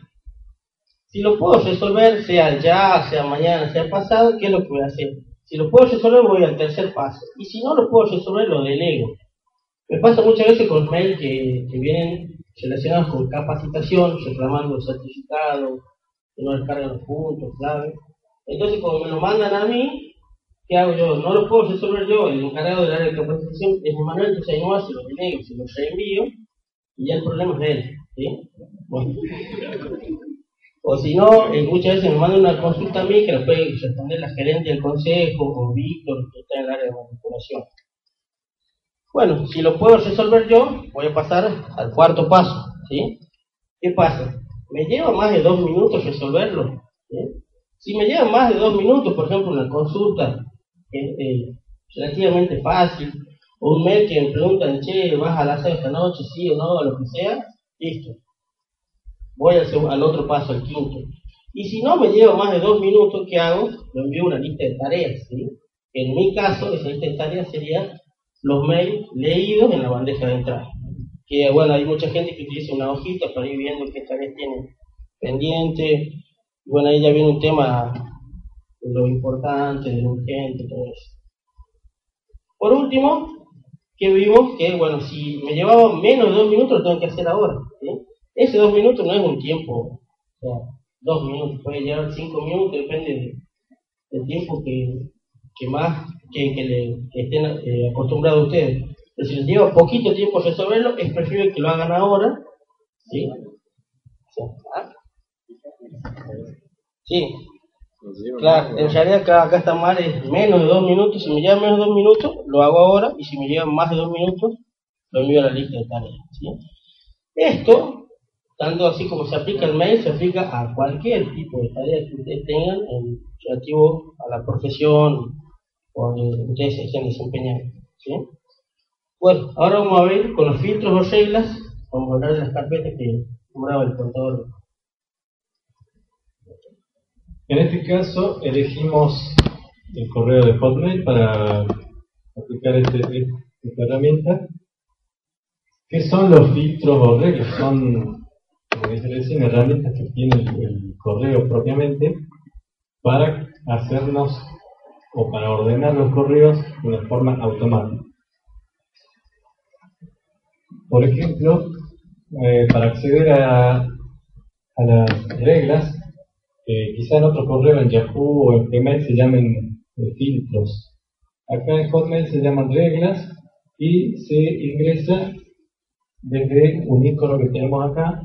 Si lo puedo resolver, sea ya, sea mañana, sea pasado, ¿qué es lo que voy a hacer? Si lo puedo resolver, voy al tercer paso. Y si no lo puedo resolver, lo delego. Me pasa muchas veces con mails que, que vienen relacionados con capacitación, reclamando el certificado, que no descargan los puntos, clave. Entonces, como me lo mandan a mí, ¿qué hago yo? No lo puedo resolver yo, el encargado del área de capacitación es Manuel, entonces ahí no se lo delego, se lo reenvío, y ya el problema es él. ¿sí? Bueno. O si no, eh, muchas veces me mandan una consulta a mí que la puede responder la gerente del consejo o Víctor, que está en el área de manipulación. Bueno, si lo puedo resolver yo, voy a pasar al cuarto paso. ¿sí? ¿Qué pasa? ¿Me lleva más de dos minutos resolverlo? Si me lleva más de dos minutos, por ejemplo, una consulta es eh, relativamente fácil, o un mail que me preguntan, che, ¿vas a las esta noche? Sí o no, lo que sea, listo. Voy al, al otro paso, al quinto. Y si no me lleva más de dos minutos, ¿qué hago? Lo envío una lista de tareas, ¿sí? En mi caso, esa lista de tareas sería los mails leídos en la bandeja de entrada. Que bueno, hay mucha gente que utiliza una hojita para ir viendo qué tareas tiene pendiente. Bueno, ahí ya viene un tema de lo importante, de lo urgente, todo eso. Por último, que vimos que, bueno, si me llevaba menos de dos minutos, lo tengo que hacer ahora. Ese dos minutos no es un tiempo, o sea, dos minutos, puede llevar cinco minutos, depende de- del tiempo que, que más que, le, estén eh, acostumbrados ustedes. Pero si les lleva poquito tiempo resolverlo, es preferible que lo hagan ahora. ¿sí? Sí, Claro, más, en realidad acá, acá está mal, es menos de dos minutos. Si me lleva menos de dos minutos, lo hago ahora. Y si me lleva más de dos minutos, lo envío a la lista de tareas. ¿sí? Esto, tanto así como se aplica el mail, se aplica a cualquier tipo de tarea que ustedes tengan en relativo a la profesión o que ustedes se estén desempeñando. ¿sí? Bueno, ahora vamos a ver con los filtros o reglas, vamos a hablar de las carpetas que nombraba el contador. En este caso elegimos el correo de Hotmail para aplicar este- esta herramienta. ¿Qué son los filtros o reglas? Son, como dice recién, herramientas que tiene el, el correo propiamente para hacernos o para ordenar los correos de una forma automática. Por ejemplo, eh, para acceder a, las reglas, eh, quizá en otro correo, en Yahoo o en Gmail se llamen eh, filtros. Acá en Hotmail se llaman reglas y se ingresa desde un icono que tenemos acá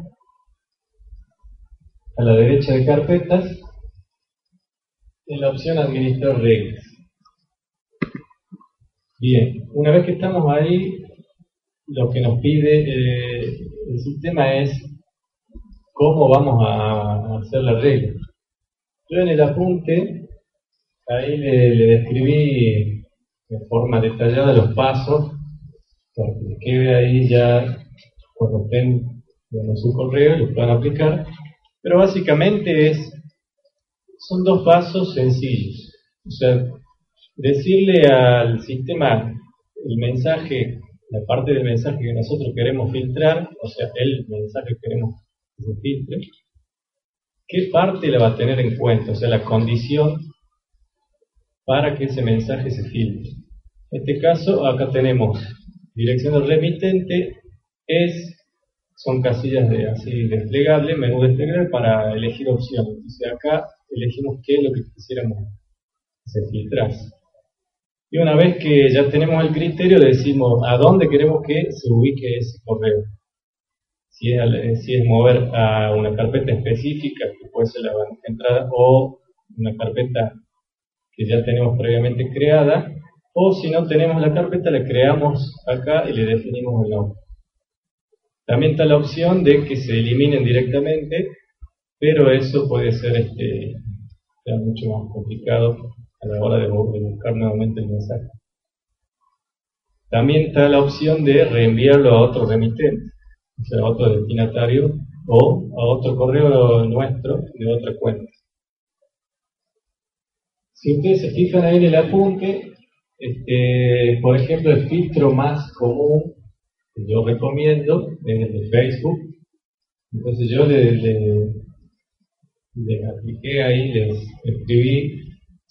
a la derecha de carpetas en la opción administrar reglas. Bien, una vez que estamos ahí, lo que nos pide eh, el sistema es cómo vamos a hacer la regla. Yo en el apunte, ahí le, describí de forma detallada los pasos, para que quede ahí ya cuando estén en su correo, lo puedan aplicar. Pero básicamente es, son dos pasos sencillos. O sea, decirle al sistema el mensaje, la parte del mensaje que nosotros queremos filtrar, o sea, el mensaje que queremos que se filtre, ¿qué parte la va a tener en cuenta? O sea, la condición para que ese mensaje se filtre. En este caso, acá tenemos dirección del remitente, es, son casillas de así desplegable, menú desplegable para elegir opciones. Entonces acá elegimos qué es lo que quisiéramos se filtrase. Y una vez que ya tenemos el criterio, decimos a dónde queremos que se ubique ese correo si es, al- si es mover a una carpeta específica, que puede ser la bandeja de entrada, o una carpeta que ya tenemos previamente creada, o si no tenemos la carpeta, la creamos acá y le definimos el nombre. También está la opción de que se eliminen directamente, pero eso puede ser este, mucho más complicado a la hora de, bu- de buscar nuevamente el mensaje. También está la opción de reenviarlo a otro remitente o sea, a otro destinatario o a otro correo nuestro de otra cuenta. Si ustedes se fijan ahí en el apunte, este, por ejemplo, el filtro más común que yo recomiendo es el de Facebook. Entonces yo le, le apliqué ahí, les escribí,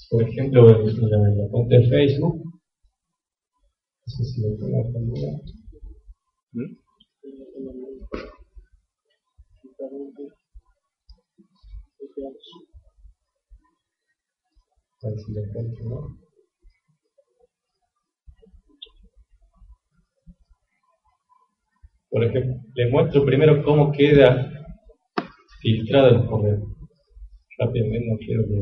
por ejemplo, en la, en cuenta de Facebook. No sé si lo ver si ¿no? Por ejemplo, les muestro primero cómo queda filtrado el correo. Rápidamente, no quiero que...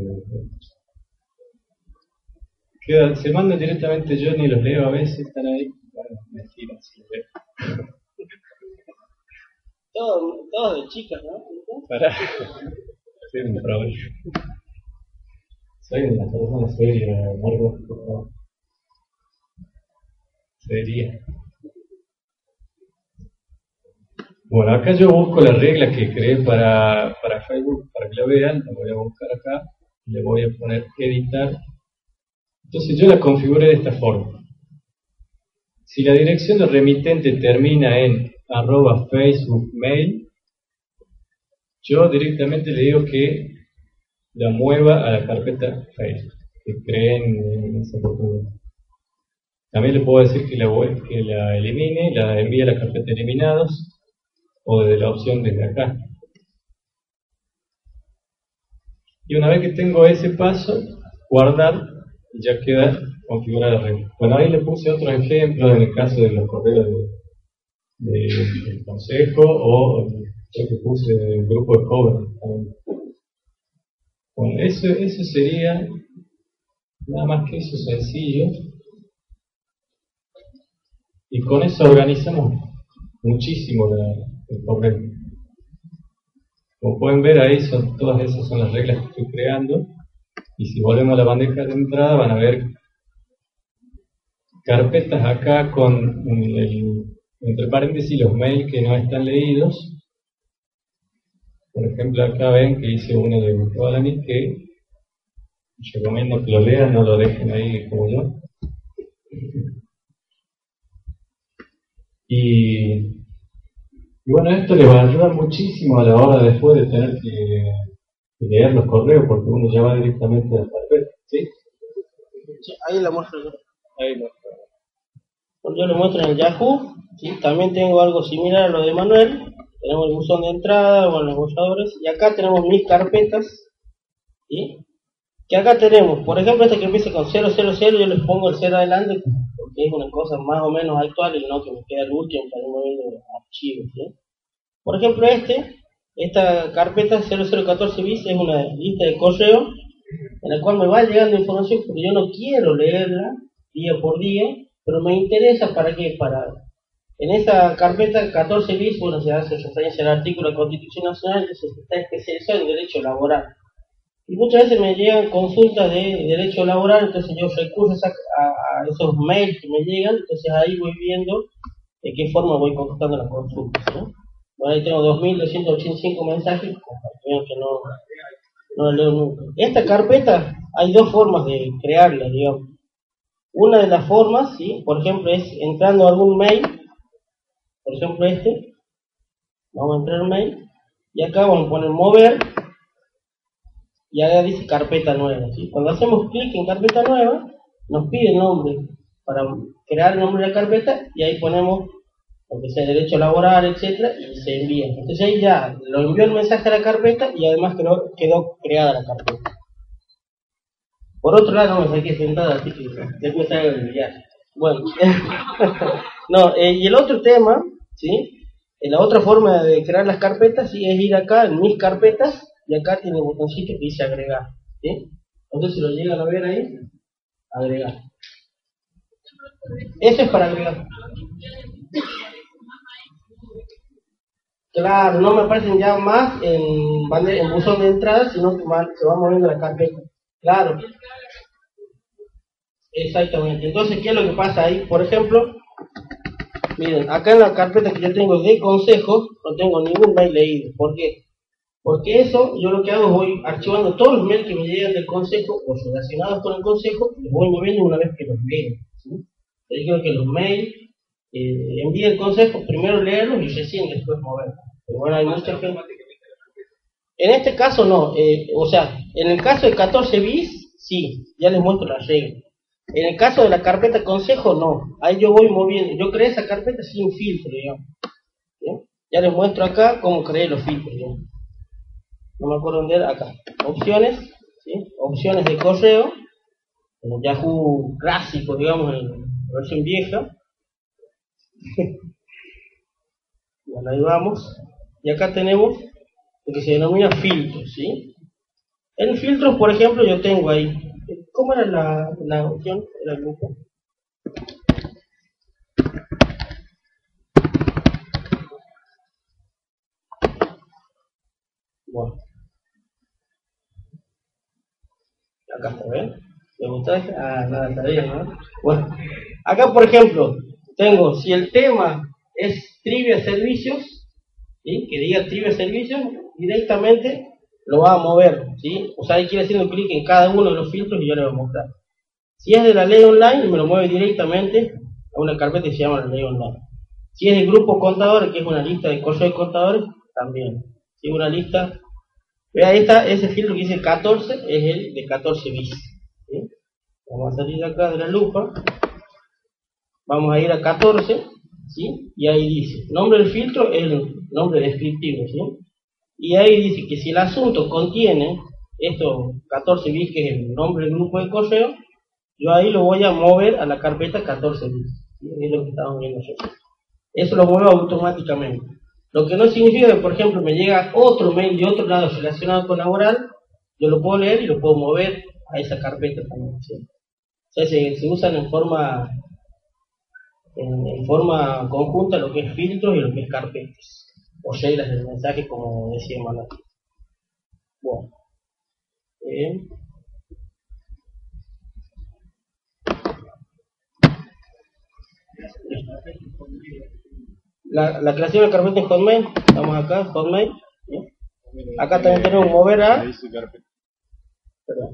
Queda, se mandan directamente, yo ni los leo a veces, están ahí. Bueno, mentira, si los leo. Todo, todo de chicas, ¿no? Para. Soy un problema. Soy una persona seria, Margot, por favor. Seria. Bueno, acá yo busco la regla que creé para, para Facebook, para que la vean, la voy a buscar acá, le voy a poner editar Entonces yo la configuré de esta forma. Si la dirección del remitente termina en arroba Facebook mail, yo directamente le digo que la mueva a la carpeta Facebook, que creen en esa oportunidad. También le puedo decir que la, que la elimine, la envíe a la carpeta eliminados, o desde la opción desde acá. Y una vez que tengo ese paso, guardar, y ya queda configurada la red. Bueno, ahí le puse otro ejemplo en el caso de los correos del consejo o lo que puse el grupo de cover. Bueno, eso, eso sería nada más que eso sencillo. Y con eso organizamos muchísimo el correo. Como pueden ver ahí, son, todas esas son las reglas que estoy creando. Y si volvemos a la bandeja de entrada, van a ver carpetas acá con entre paréntesis los mails que no están leídos. Por ejemplo, acá ven que hice uno de Gustavo Alanis que recomiendo que lo lean, no lo dejen ahí como yo. Y y bueno, esto le va a ayudar muchísimo a la hora después de tener que, leer los correos, porque uno ya va directamente a la carpeta, ¿sí? ahí la muestro yo. Ahí lo Yo lo muestro en el Yahoo, ¿sí? también tengo algo similar a lo de Manuel. Tenemos el buzón de entrada, bueno, los buscadores, y acá tenemos mis carpetas, ¿sí? Que acá tenemos, por ejemplo, esta que empieza con 000, yo les pongo el 0 adelante es una cosa más o menos actual y no que me queda el último para ir moviendo archivos. Por ejemplo, este, esta carpeta 0014 bis es una lista de correo en la cual me va llegando información porque yo no quiero leerla día por día, pero me interesa para qué, para en esa carpeta 14 bis, bueno, se hace referencia al artículo de la Constitución Nacional que se está especializado en derecho laboral. Y muchas veces me llegan consultas de derecho laboral, entonces yo recurro a, esos mails que me llegan, entonces ahí voy viendo de qué forma voy contestando las consultas. Bueno, ahí tengo 2.285 mensajes, no, no leo nunca. Esta carpeta hay dos formas de crearla, digamos. Una de las formas, ¿sí? por ejemplo, es entrando a algún mail, por ejemplo este, vamos a entrar en mail, y acá vamos a poner mover, y ahora dice carpeta nueva. ¿sí? Cuando hacemos clic en carpeta nueva, nos pide el nombre para crear el nombre de la carpeta y ahí ponemos lo que sea derecho laboral, etcétera, y se envía. Entonces ahí ya lo envió el mensaje a la carpeta y además quedó, creada la carpeta. Por otro lado, me saqué sentada, así que después. Bueno, no, eh, y el otro tema, ¿sí? Eh, la otra forma de crear las carpetas, sí, es ir acá en mis carpetas y acá tiene un botoncito que dice agregar. ¿sí? Entonces si lo llegan a ver ahí, agregar. Eso es para agregar. Claro, no me aparecen ya más en, en buzón de entrada, sino que se va moviendo la carpeta. Claro. Exactamente. Entonces, ¿qué es lo que pasa ahí? Por ejemplo, miren, acá en la carpeta que yo tengo de consejos, no tengo ningún mail leído. ¿Por qué? Porque eso, yo lo que hago es voy archivando todos los mails que me llegan del consejo o relacionados con el consejo, los voy moviendo una vez que los leo. ¿sí? digo que los mails eh, envíe el consejo, primero leerlos y recién después moverlos. Pero bueno, hay mucha gente. En este caso no, eh, o sea, en el caso de 14 bis, sí, ya les muestro la regla. En el caso de la carpeta consejo, no. Ahí yo voy moviendo. Yo creé esa carpeta sin filtro, digamos. Ya les muestro acá cómo creé los filtros, digamos no me acuerdo dónde era, acá, opciones, opciones de correo, en el Yahoo clásico, digamos, en la versión vieja. bueno, ahí vamos. Y acá tenemos lo que se denomina filtros, ¿sí? En filtros, por ejemplo, yo tengo ahí, ¿cómo era la, la opción? Era el grupo. Bueno. Ah, acá por ejemplo, tengo, si el tema es trivia servicios, ¿sí? que diga trivia servicios, directamente lo va a mover, ¿sí? O sea, hay que ir haciendo clic en cada uno de los filtros y yo le voy a mostrar. Si es de la ley online, me lo mueve directamente a una carpeta que se llama la ley online. Si es del grupo contadores, que es una lista de correo de contadores, también. Si una lista, vea está, ese filtro que dice 14 es el de 14 bis. ¿sí? Vamos a salir acá de la lupa, vamos a ir a 14, ¿sí? y ahí dice, nombre del filtro es el nombre descriptivo, ¿sí? y ahí dice que si el asunto contiene estos 14 bits, que es el nombre del grupo de correo, yo ahí lo voy a mover a la carpeta 14 bits. Es lo que estamos viendo. Eso lo muevo automáticamente. Lo que no significa que, por ejemplo, me llega otro mail de otro lado relacionado con laboral, yo lo puedo leer y lo puedo mover a esa carpeta también. O sea, se, usan en forma en, forma conjunta lo que es filtros y lo que es carpetas o reglas del mensaje como decía Manuel. Bueno. Eh. La, la creación de carpeta en Hotmail, estamos acá, Hotmail. Acá también tenemos mover a. Perdón.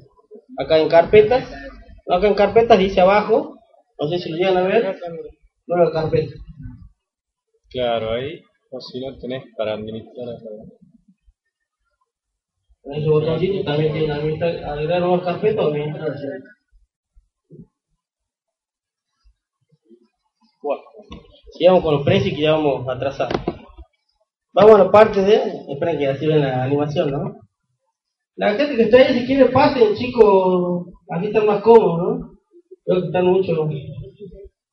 Acá en carpetas, acá en carpetas dice abajo, no sé si lo llegan a ver, nueva carpeta. Claro, ahí, o si no tenés para administrar. En ese botoncito también tiene administrar, agregar nuevas carpetas o administrar. Bueno, sigamos con los precios que ya vamos atrasados. Vamos a la parte de. Esperen que así ven la animación, ¿no? La gente que está ahí, si quiere, pasen, chicos. Así están más cómodos, ¿no? Creo que están mucho.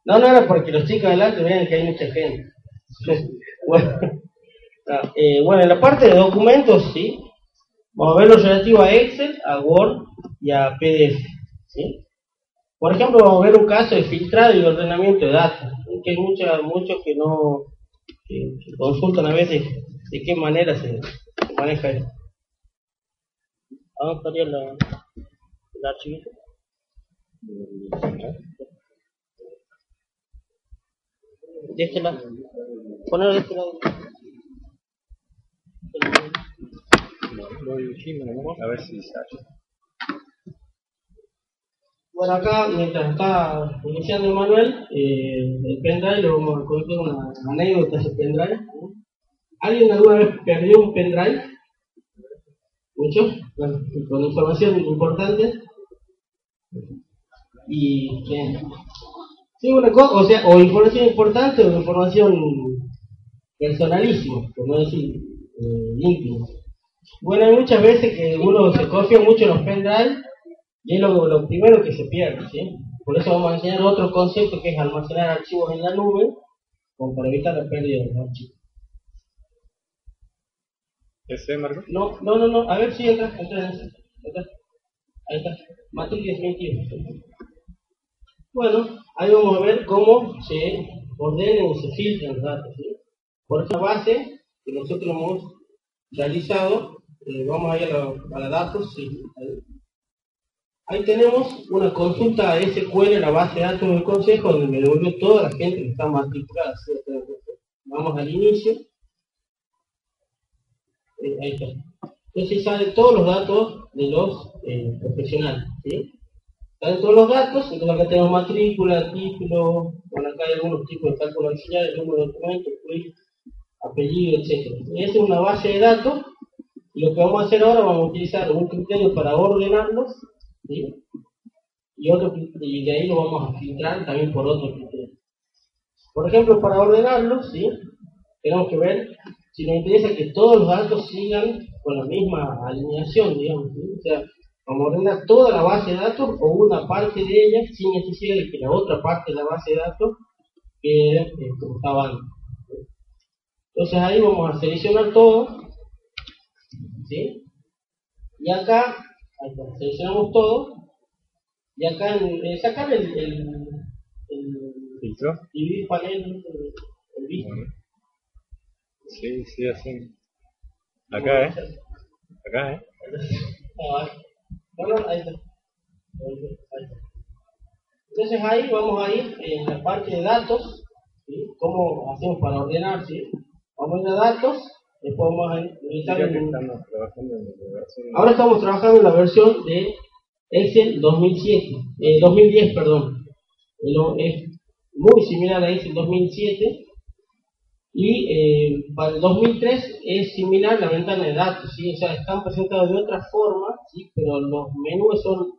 No, no era porque los chicos adelante vean que hay mucha gente. bueno, ah, eh, bueno, en la parte de documentos, sí. Vamos a ver lo relativo a Excel, a Word y a PDF. ¿sí? Por ejemplo, vamos a ver un caso de filtrado y ordenamiento de datos. Que hay muchos muchos que no consultan a veces de qué manera se, se maneja esto. ¿Dónde estaría la, el archivito? De este lado. Ponerlo de este lado. A ver si sale. Bueno, acá, mientras está iniciando el manual, eh, el pendrive, le vamos a contar una anécdota de pendrive. ¿Alguien alguna vez perdió un pendrive? ¿Muchos? Bueno, con información importante. Y que... Sí, una cosa, o sea, o información importante o información personalísima, por no decir eh, íntima. Bueno, hay muchas veces que uno se confía mucho en los pendrive y es lo, lo, primero que se pierde, ¿sí? Por eso vamos a enseñar otro concepto que es almacenar archivos en la nube, como para evitar la pérdida de los archivos. ¿Ese, Marco? No, no, no, no, a ver si entra, entra, entra. Ahí está, matriz definitiva. Bueno, ahí vamos a ver cómo se ordenan o se filtran los datos, ¿sí? Por esa base que nosotros hemos realizado, eh, vamos a ir a la, a la datos, sí, ahí. Ahí tenemos una consulta SQL, la base de datos del consejo, donde me devolvió toda la gente que está matriculada. Vamos al inicio. Eh, ahí está. Entonces salen todos los datos de los eh, profesionales. ¿sí? Salen todos los datos, entonces acá tenemos matrícula, título, bueno acá hay algunos tipos de cálculo auxiliar, el número de documento, quiz, apellido, etc. Esa es una base de datos. Y lo que vamos a hacer ahora, vamos a utilizar un criterio para ordenarlos Y, otro, y de ahí lo vamos a filtrar también por otro criterio. Por ejemplo, para ordenarlos, ¿sí? tenemos que ver si nos interesa que todos los datos sigan con la misma alineación, digamos. O sea, vamos a ordenar toda la base de datos o una parte de ella sin necesidad de que la otra parte de la base de datos quede eh, como estaba antes. Entonces ahí vamos a seleccionar todo, ¿sí? Y acá Ahí está, seleccionamos todo. Y acá en, en sacar el, el, el ¿Filtro? dividir panel, el, visto. Bueno. Sí, sí, así. Acá, ¿eh? Acá, ¿eh? No, no, ahí está. Ahí está. Entonces ahí vamos a ir en la parte de datos, ¿sí? ¿Cómo hacemos para ordenar? ¿sí? Vamos a ir a datos, después vamos a que en... en Ahora estamos trabajando en la versión de Excel 2007, eh, 2010, perdón. Es muy similar a Excel 2007 y eh, para el 2003 es similar la ventana de datos, ¿sí? o sea, están presentados de otra forma, ¿sí? pero los menús son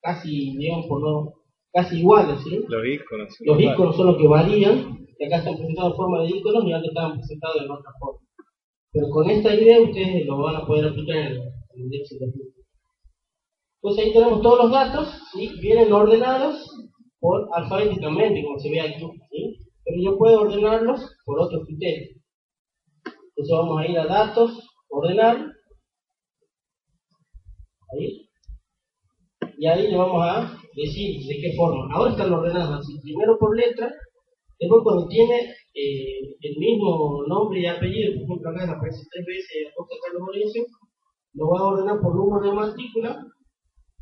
casi, digamos, por no, casi iguales. ¿sí? Los iconos. Los iconos son los que varían, y acá están presentados en forma de iconos y antes estaban presentados de otra forma. Pero con esta idea ustedes lo van a poder aplicar en el, Excel 2003. Entonces ahí tenemos todos los datos, ¿sí? vienen ordenados por alfabéticamente, como se ve aquí. pero yo puedo ordenarlos por otros criterios. Entonces vamos a ir a datos, ordenar, ahí, y ahí le vamos a decir de qué forma. Ahora están ordenados así, primero por letra, después cuando tiene eh, el mismo nombre y apellido, por ejemplo acá aparece tres veces José Carlos Mauricio, lo va a ordenar por número de matrícula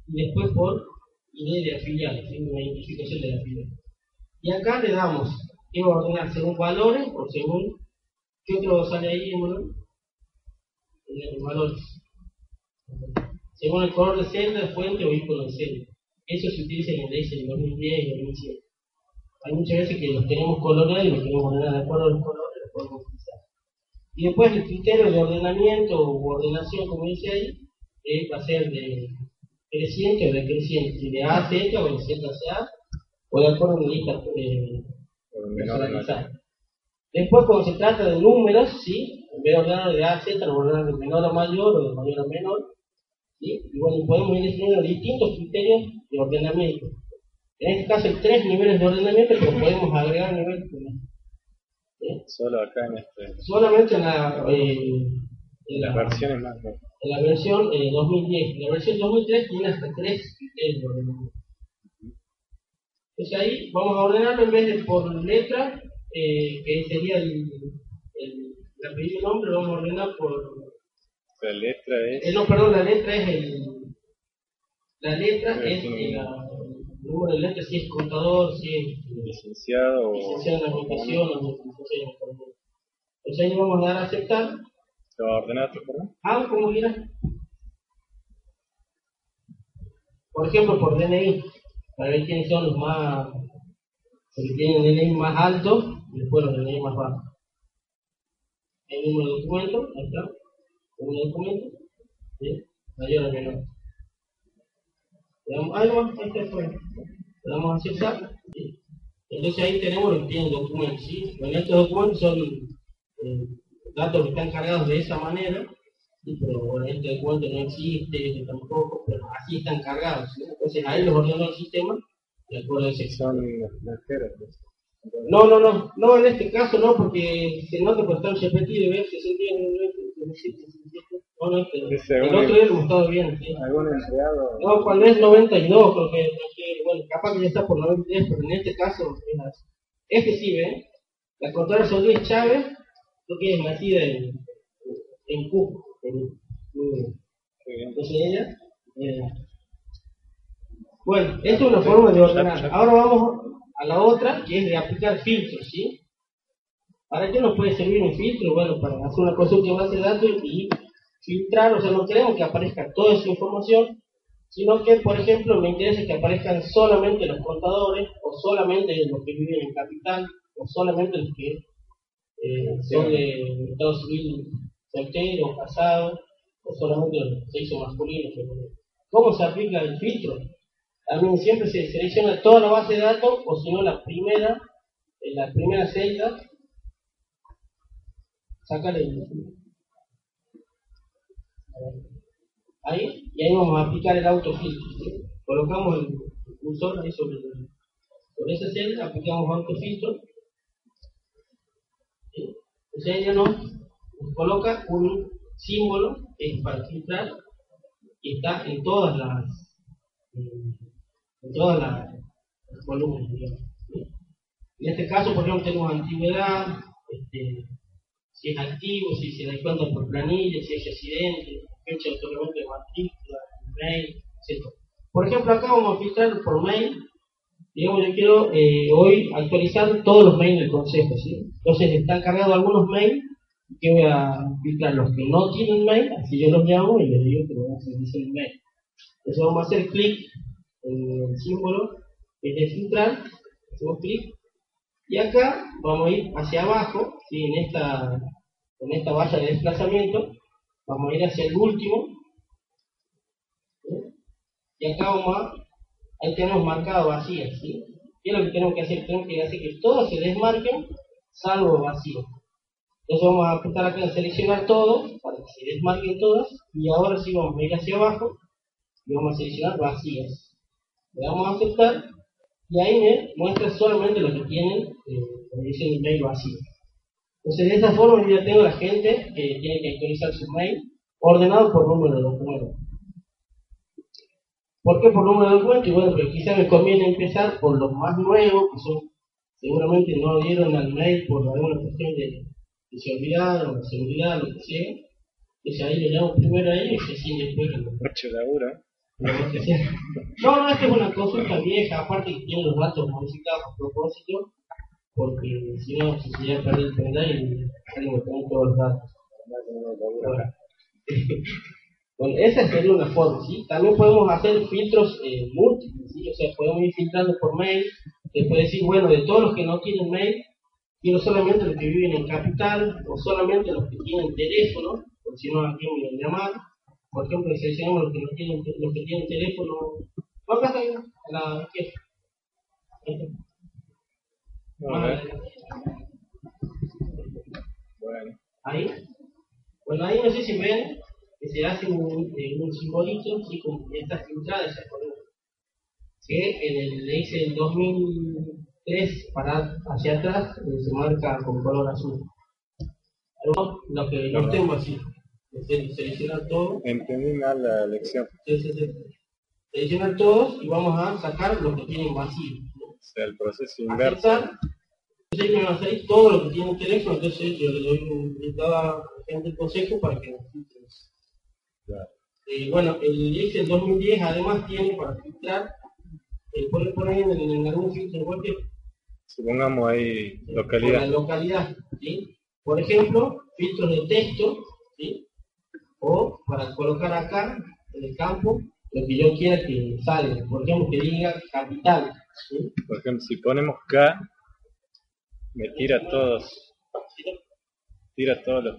y después por ID de afiliado, una identificación de la afiliado. Y acá le damos ¿Qué va a ordenar? ¿Según valores o según qué otro sale ahí, en valores? Según el color de celda, fuente o icono de celda. Eso se utiliza en el Excel 2010 y 2007. Hay muchas veces que los tenemos coloreados y los queremos ordenar de acuerdo a los colores, los podemos utilizar. Y después el criterio de ordenamiento o ordenación, como dice ahí, eh, va a ser de creciente o decreciente, de A a Z o de Z a A, o de acuerdo a la lista eh, Después, cuando se trata de números, ¿sí? en vez de ordenar de A a Z, lo ordenar de menor a mayor o de mayor a menor. ¿sí? Y bueno, podemos ir definiendo distintos criterios de ordenamiento. En este caso hay tres niveles de ordenamiento, pero podemos agregar niveles. ¿sí? Solo acá en este. Solamente en la. Eh, en las versiones más. En la versión eh, 2010. La versión 2003 tiene hasta tres criterios de ordenamiento. Entonces ahí vamos a ordenarlo en vez de por letra, eh, que sería el, el, el apellido nombre, lo vamos a ordenar por... La letra es... Eh, no, perdón, la letra es el... La letra es el, número de letra, si es contador, si es... Licenciado o... Licenciado en administración o administración Entonces ahí vamos a dar a aceptar. ¿Te va a ordenar forma? Ah, como quieras. Por ejemplo, por DNI para ver quiénes son los más, los que tienen el DNI más alto y después los DNI más bajos. El número de documento, ahí está, el número de documento, ¿sí? mayor o menor. Le damos, ahí está, le damos a aceptar, ¿sí? Entonces ahí tenemos lo que tienen documentos, ¿sí? Bueno, estos documentos son eh, datos que están cargados de esa manera, Sí, pero bueno, este documento no existe, tampoco, pero así están cargados. Entonces ahí los ordenó el sistema de acuerdo a ese Son No, no, no, no, en este caso no, porque se nota que están repetidos, ¿ves? 61, 67, 67. No, no, este, el otro día lo estado bien. ¿sí? ¿Algún empleado? No, cuando es 92, creo que, bueno, capaz que ya está por 93, pero en este caso es así. Este sí, ¿ven? La contadora Solís Chávez, creo que es nacida en, en Cusco. Entonces ella. Eh, bueno, esto es una forma de ordenar. Ahora vamos a la otra, que es de aplicar filtros, ¿sí? ¿Para qué nos puede servir un filtro? Bueno, para hacer una consulta base de datos y filtrar, o sea, no queremos que aparezca toda esa información, sino que, por ejemplo, me interesa que aparezcan solamente los contadores, o solamente los que viven en capital, o solamente los que eh, son de Estado Civil soltero, casado, o solamente los sexo masculino. ¿Cómo se aplica el filtro? También siempre se selecciona toda la base de datos, o si no la primera, en la primera celda, sácale ahí, y ahí vamos a aplicar el autofiltro. Colocamos el cursor ahí sobre, sobre esa celda, aplicamos autofiltro. Entonces ella no coloca un símbolo para filtrar y está en todas las en todas las, columnas en este caso por ejemplo tenemos antigüedad este, si es activo, si se da cuenta por planilla, si es accidente, fecha de otorgamiento de matrícula, mail, etc. Por ejemplo, acá vamos a filtrar por mail. Digamos, yo quiero eh, hoy actualizar todos los mails del consejo. ¿sí? Entonces, están cargados algunos mails que voy a filtrar los que no tienen mail, así yo los llamo y les digo que voy a hacer el mail. Entonces vamos a hacer clic en el símbolo que de filtrar, hacemos clic, y acá vamos a ir hacia abajo, ¿sí? en, esta, en esta valla de desplazamiento, vamos a ir hacia el último, y acá vamos a, ahí tenemos marcado vacías, ¿sí? ¿Qué es lo que tenemos que hacer? Tenemos que hacer que todos se desmarquen, salvo vacío. Entonces vamos a apuntar acá en seleccionar todo, para que se desmarquen todas, y ahora sí vamos a ir hacia abajo, y vamos a seleccionar vacías. Le damos a aceptar, y ahí me muestra solamente lo que tienen, eh, dice el mail vacío. Entonces de esta forma yo ya tengo la gente que tiene que actualizar su mail, ordenado por número de documento. ¿Por qué por número de documento? Y bueno, porque quizá me conviene empezar por los más nuevos, que son, seguramente no dieron al mail por alguna cuestión de, de seguridad o de seguridad, lo que sea. Entonces ahí le llamo primero a ellos y así después lo lo que sea. No, no, esta es una consulta vieja, aparte que tiene los datos modificados a propósito, porque si no, se sería perder el pendrive y alguien me pone todos los datos. Bueno, esa sería una forma, ¿sí? También podemos hacer filtros eh, múltiples, ¿sí? O sea, podemos ir filtrando por mail, después decir, bueno, de todos los que no tienen mail, quiero solamente los que viven en capital, o solamente los que tienen teléfono, porque si no, aquí me van a llamar. Por ejemplo, seleccionamos los que no tienen, los que tienen teléfono. Ahí, en la izquierda. Bueno. Ahí. Bueno, ahí no sé si ven que se hace un, eh, un simbolito, así como esta filtrada esa color. Que en el le hice el 2003 para hacia atrás eh, se marca con color azul. Lo que no tengo así. Seleccionar todo, Entendí mal la lección. sí, sí, sí. seleccionar todos y vamos a sacar los que tienen vacío. O sea, el proceso inverso. aceptar. Entonces me va a salir todo lo que tiene teléfono, entonces yo le doy un a la gente el consejo para que nos filtren. Claro. Eh, bueno, el Excel 2010 además tiene para filtrar, eh, puede poner en, en algún filtro cualquier Supongamos ahí por la localidad. localidad, ¿sí? Por ejemplo, filtros de texto, ¿sí? O para colocar acá en el campo lo que yo quiera que salga, por ejemplo, que diga capital, ¿sí? Por ejemplo, si ponemos K, me tira todos. Tira todos los.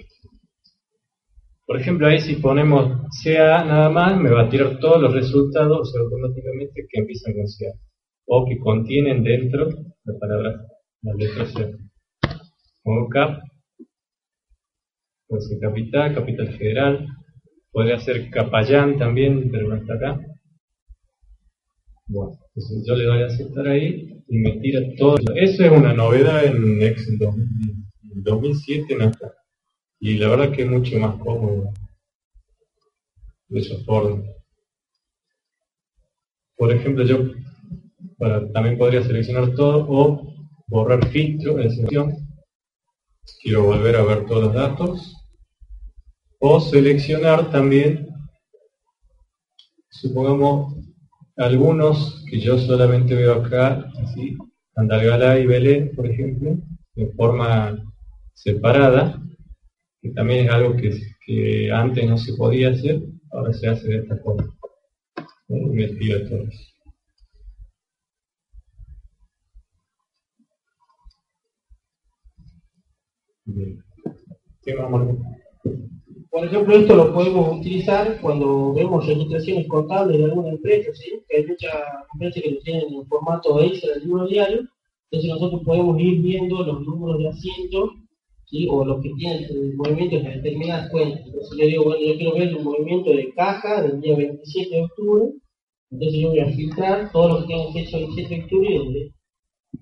Por ejemplo, ahí si ponemos CA nada más, me va a tirar todos los resultados automáticamente que empiezan con CA. O que contienen dentro la palabra, la letra C. Pongo CAP, puede capital, capital federal, podría ser Capayán también, pero no está acá. Bueno, yo le doy a aceptar ahí y me tira todo. Eso es una novedad en Excel 2000 en 2007 no está. Y la verdad que es mucho más cómodo de esa forma. Por ejemplo, yo para, también podría seleccionar todo o borrar filtro en selección. Quiero volver a ver todos los datos. O seleccionar también, supongamos, algunos que yo solamente veo acá, así, Andalgalá y Belén, por ejemplo, de forma separada, que también es algo que, que antes no se podía hacer, ahora se hace de esta forma. me tira todos. Bien. Por ejemplo, esto lo podemos utilizar cuando vemos registraciones contables de alguna empresa, ¿sí? que hay muchas empresas que lo tienen en formato Excel, el libro diario, entonces nosotros podemos ir viendo los números de asientos ¿sí? o los que tienen eh, movimientos en determinadas cuentas. Entonces yo digo, bueno, yo quiero ver el movimiento de caja del día 27 de octubre, entonces yo voy a filtrar todos los que tengan fecha 27 de octubre donde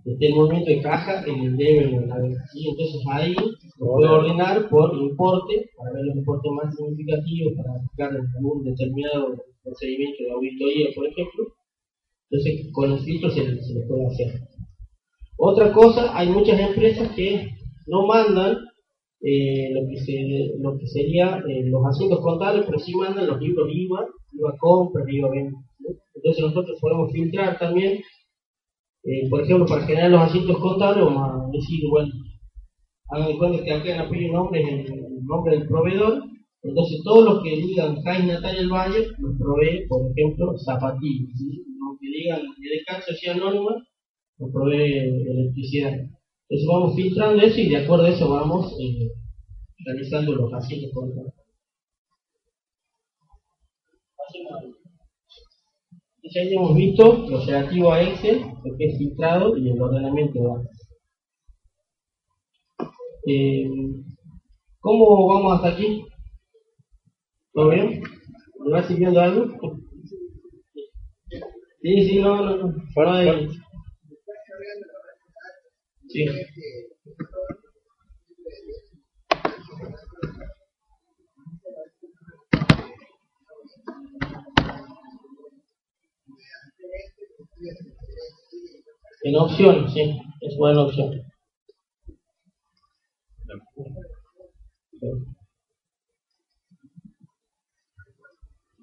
esté el movimiento de caja en el debe ¿sí? Entonces ahí lo puedo ordenar por importe, para ver los importes más significativos, para aplicar algún determinado procedimiento de auditoría, por ejemplo. Entonces, con los filtros se, se le puede hacer. Otra cosa, hay muchas empresas que no mandan eh, lo, que se, sería eh, los asientos contables, pero sí mandan los libros IVA, IVA compra, IVA venta. Entonces nosotros podemos filtrar también, eh, por ejemplo, para generar los asientos contables, vamos a decir, bueno, hagan cuenta que acá en apoyo nombre es el, el nombre del proveedor, Entonces, todos los que digan Jaime Natalia del Valle nos provee, por ejemplo, zapatillas. ¿sí? Los que digan de Sociedad Anónima nos provee electricidad. Entonces, vamos filtrando eso y de acuerdo a eso vamos eh, realizando los pacientes Ya hemos visto lo relativo a Excel, lo que es filtrado y el ordenamiento de. Eh, ¿Cómo vamos hasta aquí? ¿Todo bien? ¿Me va siguiendo algo? Sí, sí, no, no, no. Sí. En opción, sí, es buena opción.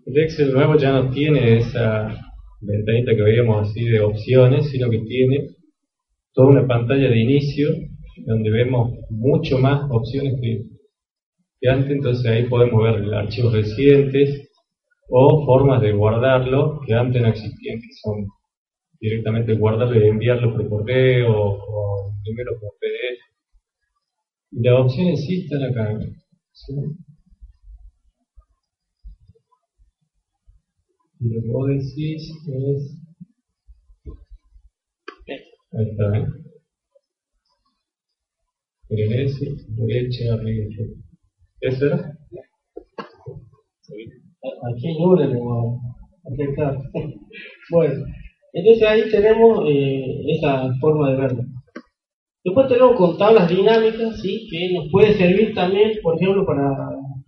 El Excel nuevo ya no tiene esa ventanita que veíamos así de opciones, sino que tiene toda una pantalla de inicio donde vemos mucho más opciones que, antes, entonces ahí podemos ver archivos recientes o formas de guardarlo que antes no existían, que son directamente guardarlo y enviarlo por correo o primero por PDF. Y las opciones sí están acá. Y lo que vos decís es. Ahí está, ¿eh? derecha, arriba. ¿Eso era? Aquí no le voy a aceptar. bueno, entonces ahí tenemos eh, esa forma de verlo. Después tenemos con tablas dinámicas, ¿sí? que nos puede servir también, por ejemplo, para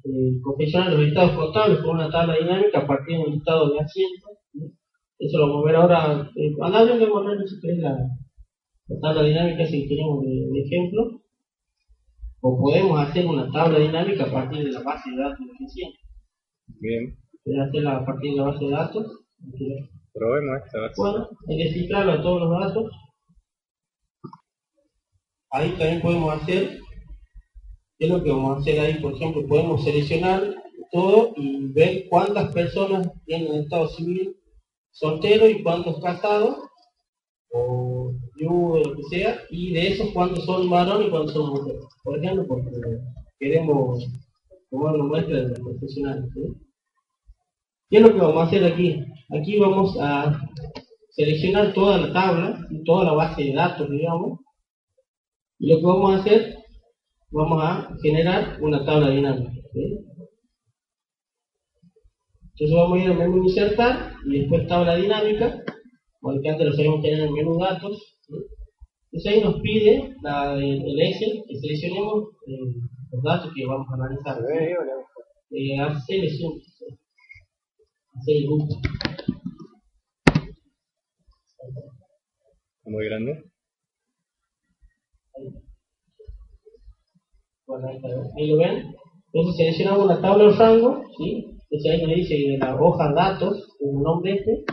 eh, confeccionar los listados contables con una tabla dinámica a partir de un listado de asientos. Eso lo vamos a ver ahora. Eh, a de mostrar si querés la, la, tabla dinámica si queremos de, ejemplo. O podemos hacer una tabla dinámica a partir de la base de datos de asiento. Bien. ¿Querés hacerla a partir de la base de datos? Probemos esta base. Bueno, hay que cifrarlo a todos los datos. Ahí también podemos hacer ¿Qué es lo que vamos a hacer ahí? Por ejemplo, podemos seleccionar todo y ver cuántas personas tienen estado civil soltero y cuántos casados, o yo, lo que sea, y de esos cuántos son varones y cuántos son mujeres. Por ejemplo, porque queremos tomar una muestra de los profesionales. ¿Qué es lo que vamos a hacer aquí? Aquí vamos a seleccionar toda la tabla, toda la base de datos, digamos, y lo que vamos a hacer vamos a generar una tabla dinámica. Entonces vamos a ir al menú insertar y después tabla dinámica, porque antes lo sabemos tener en el menú datos. Entonces ahí nos pide la, el, Excel que seleccionemos eh, los datos que vamos a analizar. Eh, hacer hacer el grupo. Muy grande. Ahí lo ven. Entonces seleccionamos la tabla de rango, ¿sí? Entonces ahí me dice de la hoja datos, el nombre este,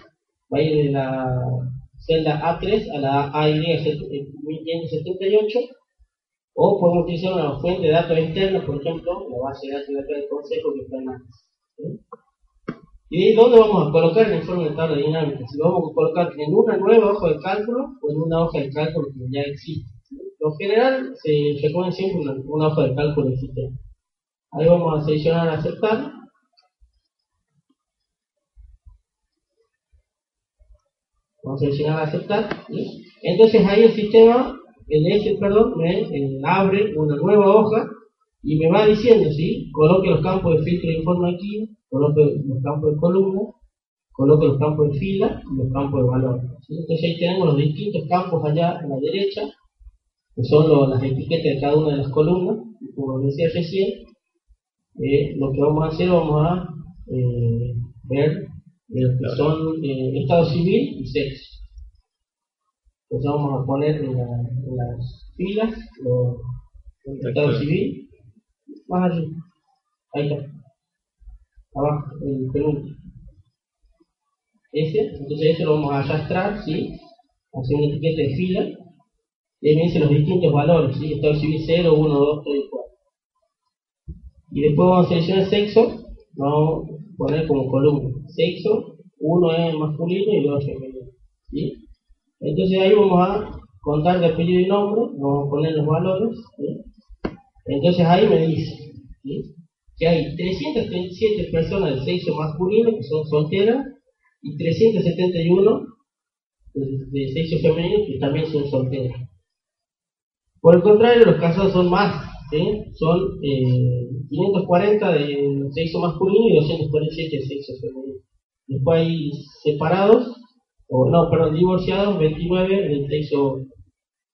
va a ir de la celda A3 a la AY 1578, o podemos utilizar una fuente de datos externa, por ejemplo, la base de datos del consejo que está en antes. ¿Y de ahí dónde vamos a colocar el informe de tabla dinámica? Si lo vamos a colocar en una nueva hoja de cálculo o en una hoja de cálculo que ya existe. Lo general se recoge siempre una, hoja de cálculo del sistema. Ahí vamos a seleccionar aceptar. Vamos a seleccionar aceptar. Entonces ahí el sistema, el S, perdón, me eh, abre una nueva hoja y me va diciendo, ¿sí? Coloque los campos de filtro de informe aquí, coloque los campos de columna, coloque los campos de fila y los campos de valor. Entonces ahí tenemos los distintos campos allá a la derecha que son las etiquetas de cada una de las columnas, como decía recién, eh, lo que vamos a hacer, vamos a eh, ver lo que son eh, estado civil y sexo. Entonces vamos a poner en, las filas los estado civil, más allí, ahí está, abajo, el penúltimo. Ese, entonces ese lo vamos a arrastrar, ¿sí? Hacer una etiqueta de fila y ahí me dice los distintos valores, ¿sí? Estado civil 0, 1, 2, 3 y 4. Y después vamos a seleccionar sexo, vamos a poner como columna. Sexo, uno es masculino y dos es femenino. ¿sí? Entonces ahí vamos a contar de apellido y nombre, vamos a poner los valores. Entonces ahí me dice que hay 337 personas del sexo masculino que son solteras y 371 del sexo femenino que también son solteras. Por el contrario, los casos son más, son eh, 540 del sexo masculino y 247 del sexo femenino. Después hay separados, o no, perdón, divorciados, 29 del sexo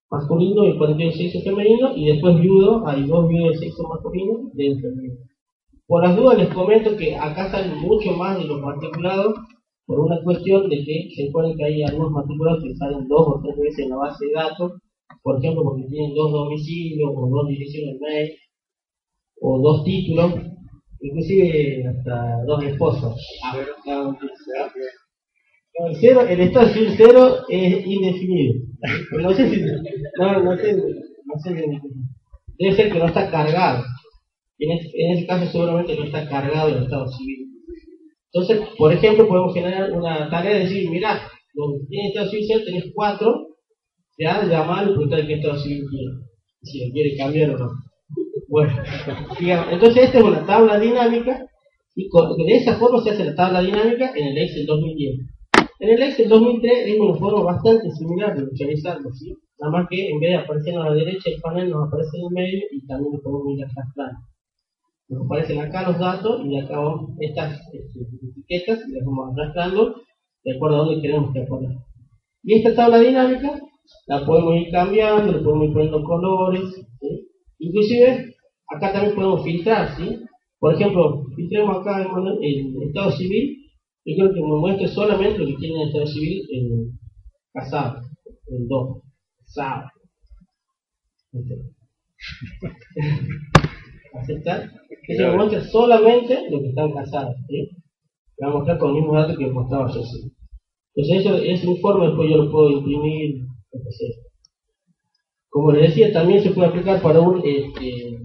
masculino y 41 del sexo femenino, y después viudo, hay dos viudos del sexo masculino y del femenino. Por las dudas les comento que acá están mucho más de los matriculados, por una cuestión de que se supone que hay algunos matriculados que salen dos o tres veces en la base de datos, por ejemplo porque tienen dos domicilios o dos direcciones mail o dos títulos, inclusive hasta dos esposos. El, cero, el estado civil cero es indefinido. No sé si. No, no sé. No sé debe ser que no está cargado. En, en ese caso, seguramente no está cargado el estado civil. Entonces, por ejemplo, podemos generar una tarea de decir: mira, tiene estado civil cero, tenés cuatro, ya llamar y preguntar qué estado civil quiere. Si lo quiere cambiar o no. Bueno, entonces esta es una tabla dinámica y de esa forma se hace la tabla dinámica en el Excel 2010. En el Excel 2003 es una forma bastante similar de visualizarlo, ¿sí? Nada más que en vez de aparecer a la derecha el panel nos aparece en el medio y también lo podemos ir arrastrando. Nos aparecen acá los datos y acá estas este, etiquetas y las vamos arrastrando de acuerdo a donde queremos que aparezca. Y esta tabla dinámica la podemos ir cambiando, le podemos ir poniendo colores, ¿sí? inclusive acá también podemos filtrar, ¿sí? Por ejemplo, filtremos acá el estado civil, yo quiero que me muestre solamente lo que tiene el estado civil en casado, en dos, casado. ¿Aceptar? Que se me muestre solamente lo que están casados, ¿sí? Va a mostrar con el mismo dato que mostraba yo. Entonces eso, ese informe después yo lo puedo imprimir, Como les decía, también se puede aplicar para un este,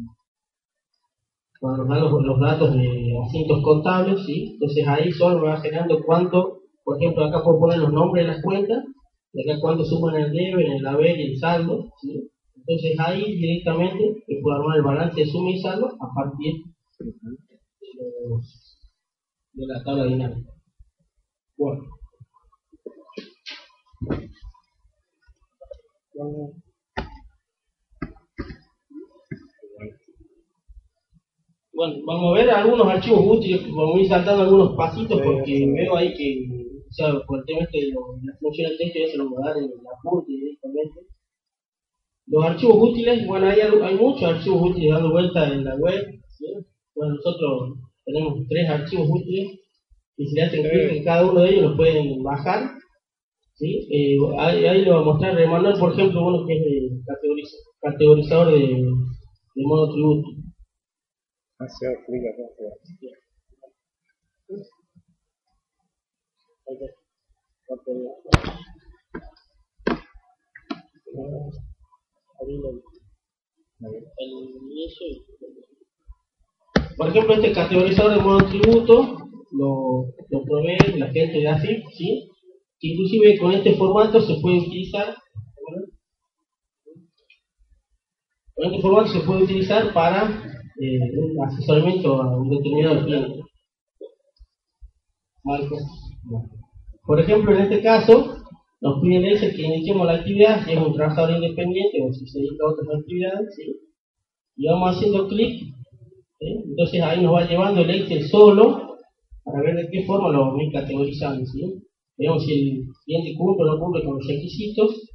cuando nos dan los, datos de asuntos contables, ¿sí? Entonces ahí solo va generando cuánto, por ejemplo, acá puedo poner los nombres de las cuentas, y acá cuánto suman el debe, el haber y el saldo, ¿sí? Entonces ahí directamente se puedo armar el balance de suma y saldo a partir de, la tabla dinámica. Bueno. Bueno, vamos a ver algunos archivos útiles, vamos a ir saltando algunos pasitos porque veo ahí que, o sea, por el tema este de la función de texto ya se lo voy a dar en la apunte directamente. Los archivos útiles, bueno, hay, hay muchos archivos útiles dando vuelta en la web. ¿sí? Bueno, nosotros tenemos tres archivos útiles y si le hacen clic en cada uno de ellos los pueden bajar. ¿Sí? Eh, ahí, ahí le voy a mostrar Emanuel, por ejemplo, uno que es el categorizador de, de modo tributo. Acá. Por ejemplo, este categorizador de modo tributo lo, lo provee la gente de ASIF, ¿sí? Inclusive con este formato se puede utilizar con este formato se puede utilizar para eh, un asesoramiento a un determinado cliente. Por ejemplo, en este caso, nos piden ese que iniciemos la actividad, si es un trabajador independiente o si se dedica a otras actividades, ¿sí? y vamos haciendo clic, entonces ahí nos va llevando el Excel solo para ver de qué forma lo vamos categorizando. ¿sí? Vemos si el cliente cumple o no cumple con los requisitos.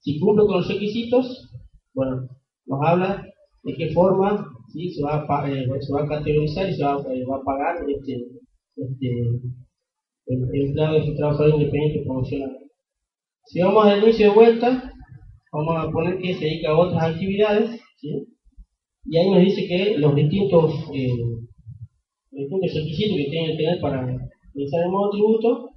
Si cumple con los requisitos, bueno, nos habla de qué forma ¿sí? se, va a, eh, se va a categorizar y se va, eh, a pagar este, este, el, empleado de su trabajador independiente promocional. Si vamos al inicio de vuelta, vamos a poner que se dedica a otras actividades, y ahí nos dice que los distintos, eh, distintos requisitos que tiene que tener para realizar el modo tributo,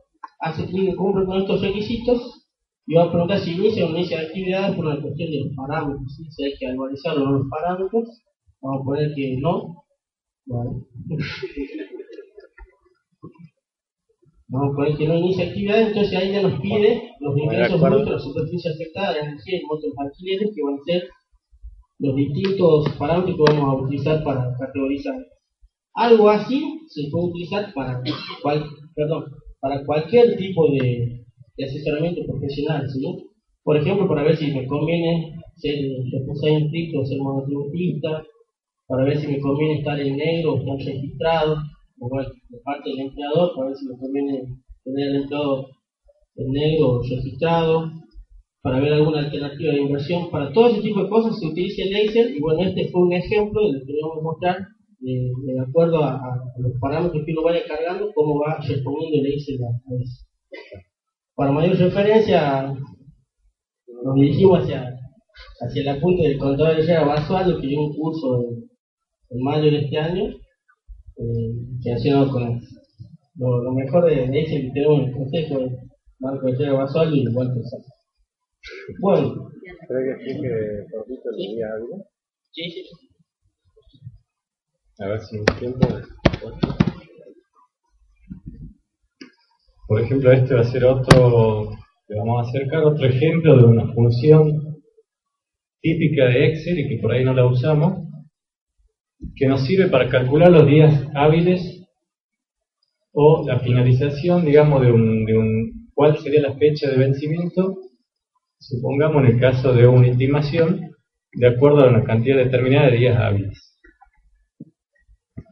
hace clic en cumple con estos requisitos y va a preguntar si inicia o no inicia actividades por la cuestión de los parámetros, si hay que actualizar o no los parámetros, vamos a poner que no, Vale. Vamos a poner que no inicia actividad, entonces ahí ya nos pide los ingresos brutos, la superficie afectada, la energía y otros alquileres que van a ser los distintos parámetros que vamos a utilizar para categorizar. Algo así se puede utilizar para, cual, perdón, para cualquier tipo de, asesoramiento profesional. ¿sí? Por ejemplo, para ver si me conviene ser responsable estricto o ser monotributista, para ver si me conviene estar en negro o estar registrado, o de parte del empleador, para ver si me conviene tener el empleado en negro o registrado, para ver alguna alternativa de inversión. Para todo ese tipo de cosas se utiliza el Excel y bueno, este fue un ejemplo de lo que queríamos mostrar de acuerdo a, los parámetros que uno vaya cargando, cómo va respondiendo el Excel a eso. Para mayor referencia, nos dirigimos hacia, hacia la punta del contador de Herrera Basualdo, que dio un curso en, mayo de este año, eh, con lo, mejor de, Excel que tenemos en el consejo de Marco Herrera Basualdo y Walter Sá. Bueno. ¿Creo que poquito el día algo? Sí, sí. A ver si entiendo. Por ejemplo, este va a ser otro, le vamos a acercar otro ejemplo de una función típica de Excel y que por ahí no la usamos, que nos sirve para calcular los días hábiles o la finalización, digamos, de un, de un cuál sería la fecha de vencimiento supongamos en el caso de una intimación, de acuerdo a una cantidad determinada de días hábiles.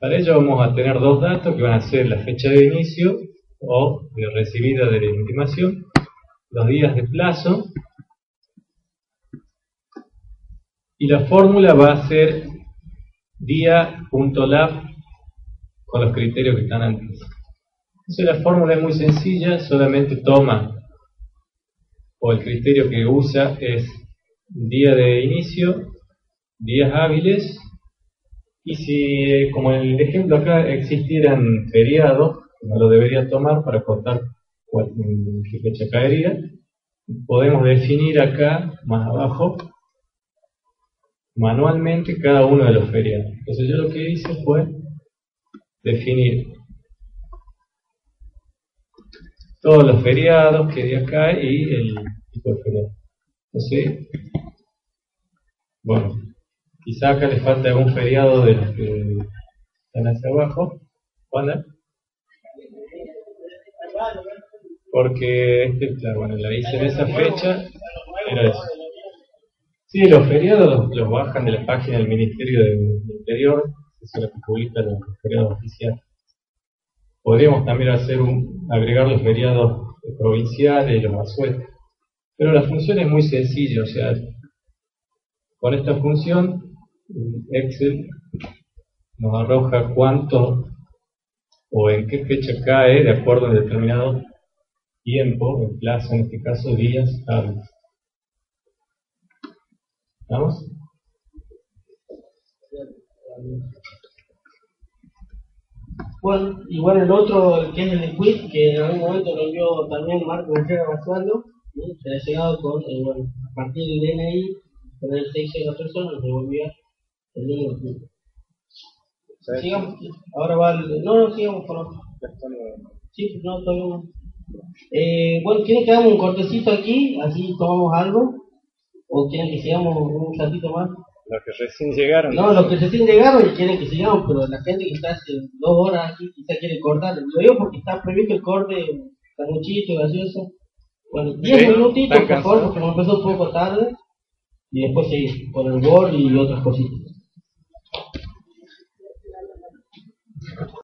Para ello vamos a tener dos datos que van a ser la fecha de inicio o de recibida de la intimación, los días de plazo, y la fórmula va a ser día.lab con los criterios que están antes. Entonces la fórmula es muy sencilla, solamente toma o el criterio que usa es día de inicio, días hábiles, y si, como el ejemplo acá, existieran feriados, no lo debería tomar para contar qué fecha caería, podemos definir acá, más abajo, manualmente cada uno de los feriados. Entonces yo lo que hice fue definir todos los feriados que de acá y el tipo de feriado. Bueno, quizá acá le falta algún feriado de los que están hacia abajo. ¿Cuándo? Porque, este, claro, bueno, la hice en esa fecha, era eso. Sí, los feriados los, bajan de la página del Ministerio del Interior, eso es lo que publica los feriados oficiales. Podríamos también hacer un, agregar los feriados provinciales y los asuetos. Pero la función es muy sencilla, o sea, con esta función Excel nos arroja cuánto o en qué fecha cae de acuerdo a determinado tiempo, en plazo, en este caso días hábiles. ¿Estamos? Bueno, igual el otro, que es el quiz, que en algún momento lo vio también Marco Gutiérrez Basualdo, se ha llegado con, eh, bueno, a partir del DNI, con el sexo de la persona, nos devolvía el de Sigamos, ahora va el, no, no, sigamos con otro. Sí, no, todavía no. Eh, bueno, ¿quieren que hagamos un cortecito aquí? Así tomamos algo. ¿O quieren que sigamos un ratito más? Los que recién llegaron. No, los que recién llegaron y quieren que sigamos, pero la gente que está hace dos horas aquí quizá quiere cortar. Lo digo porque está previsto el corte muchito gaseoso. Bueno, 10 minutitos, por favor, porque me empezó un poco tarde. Y después seguir con el gol y otras cositas.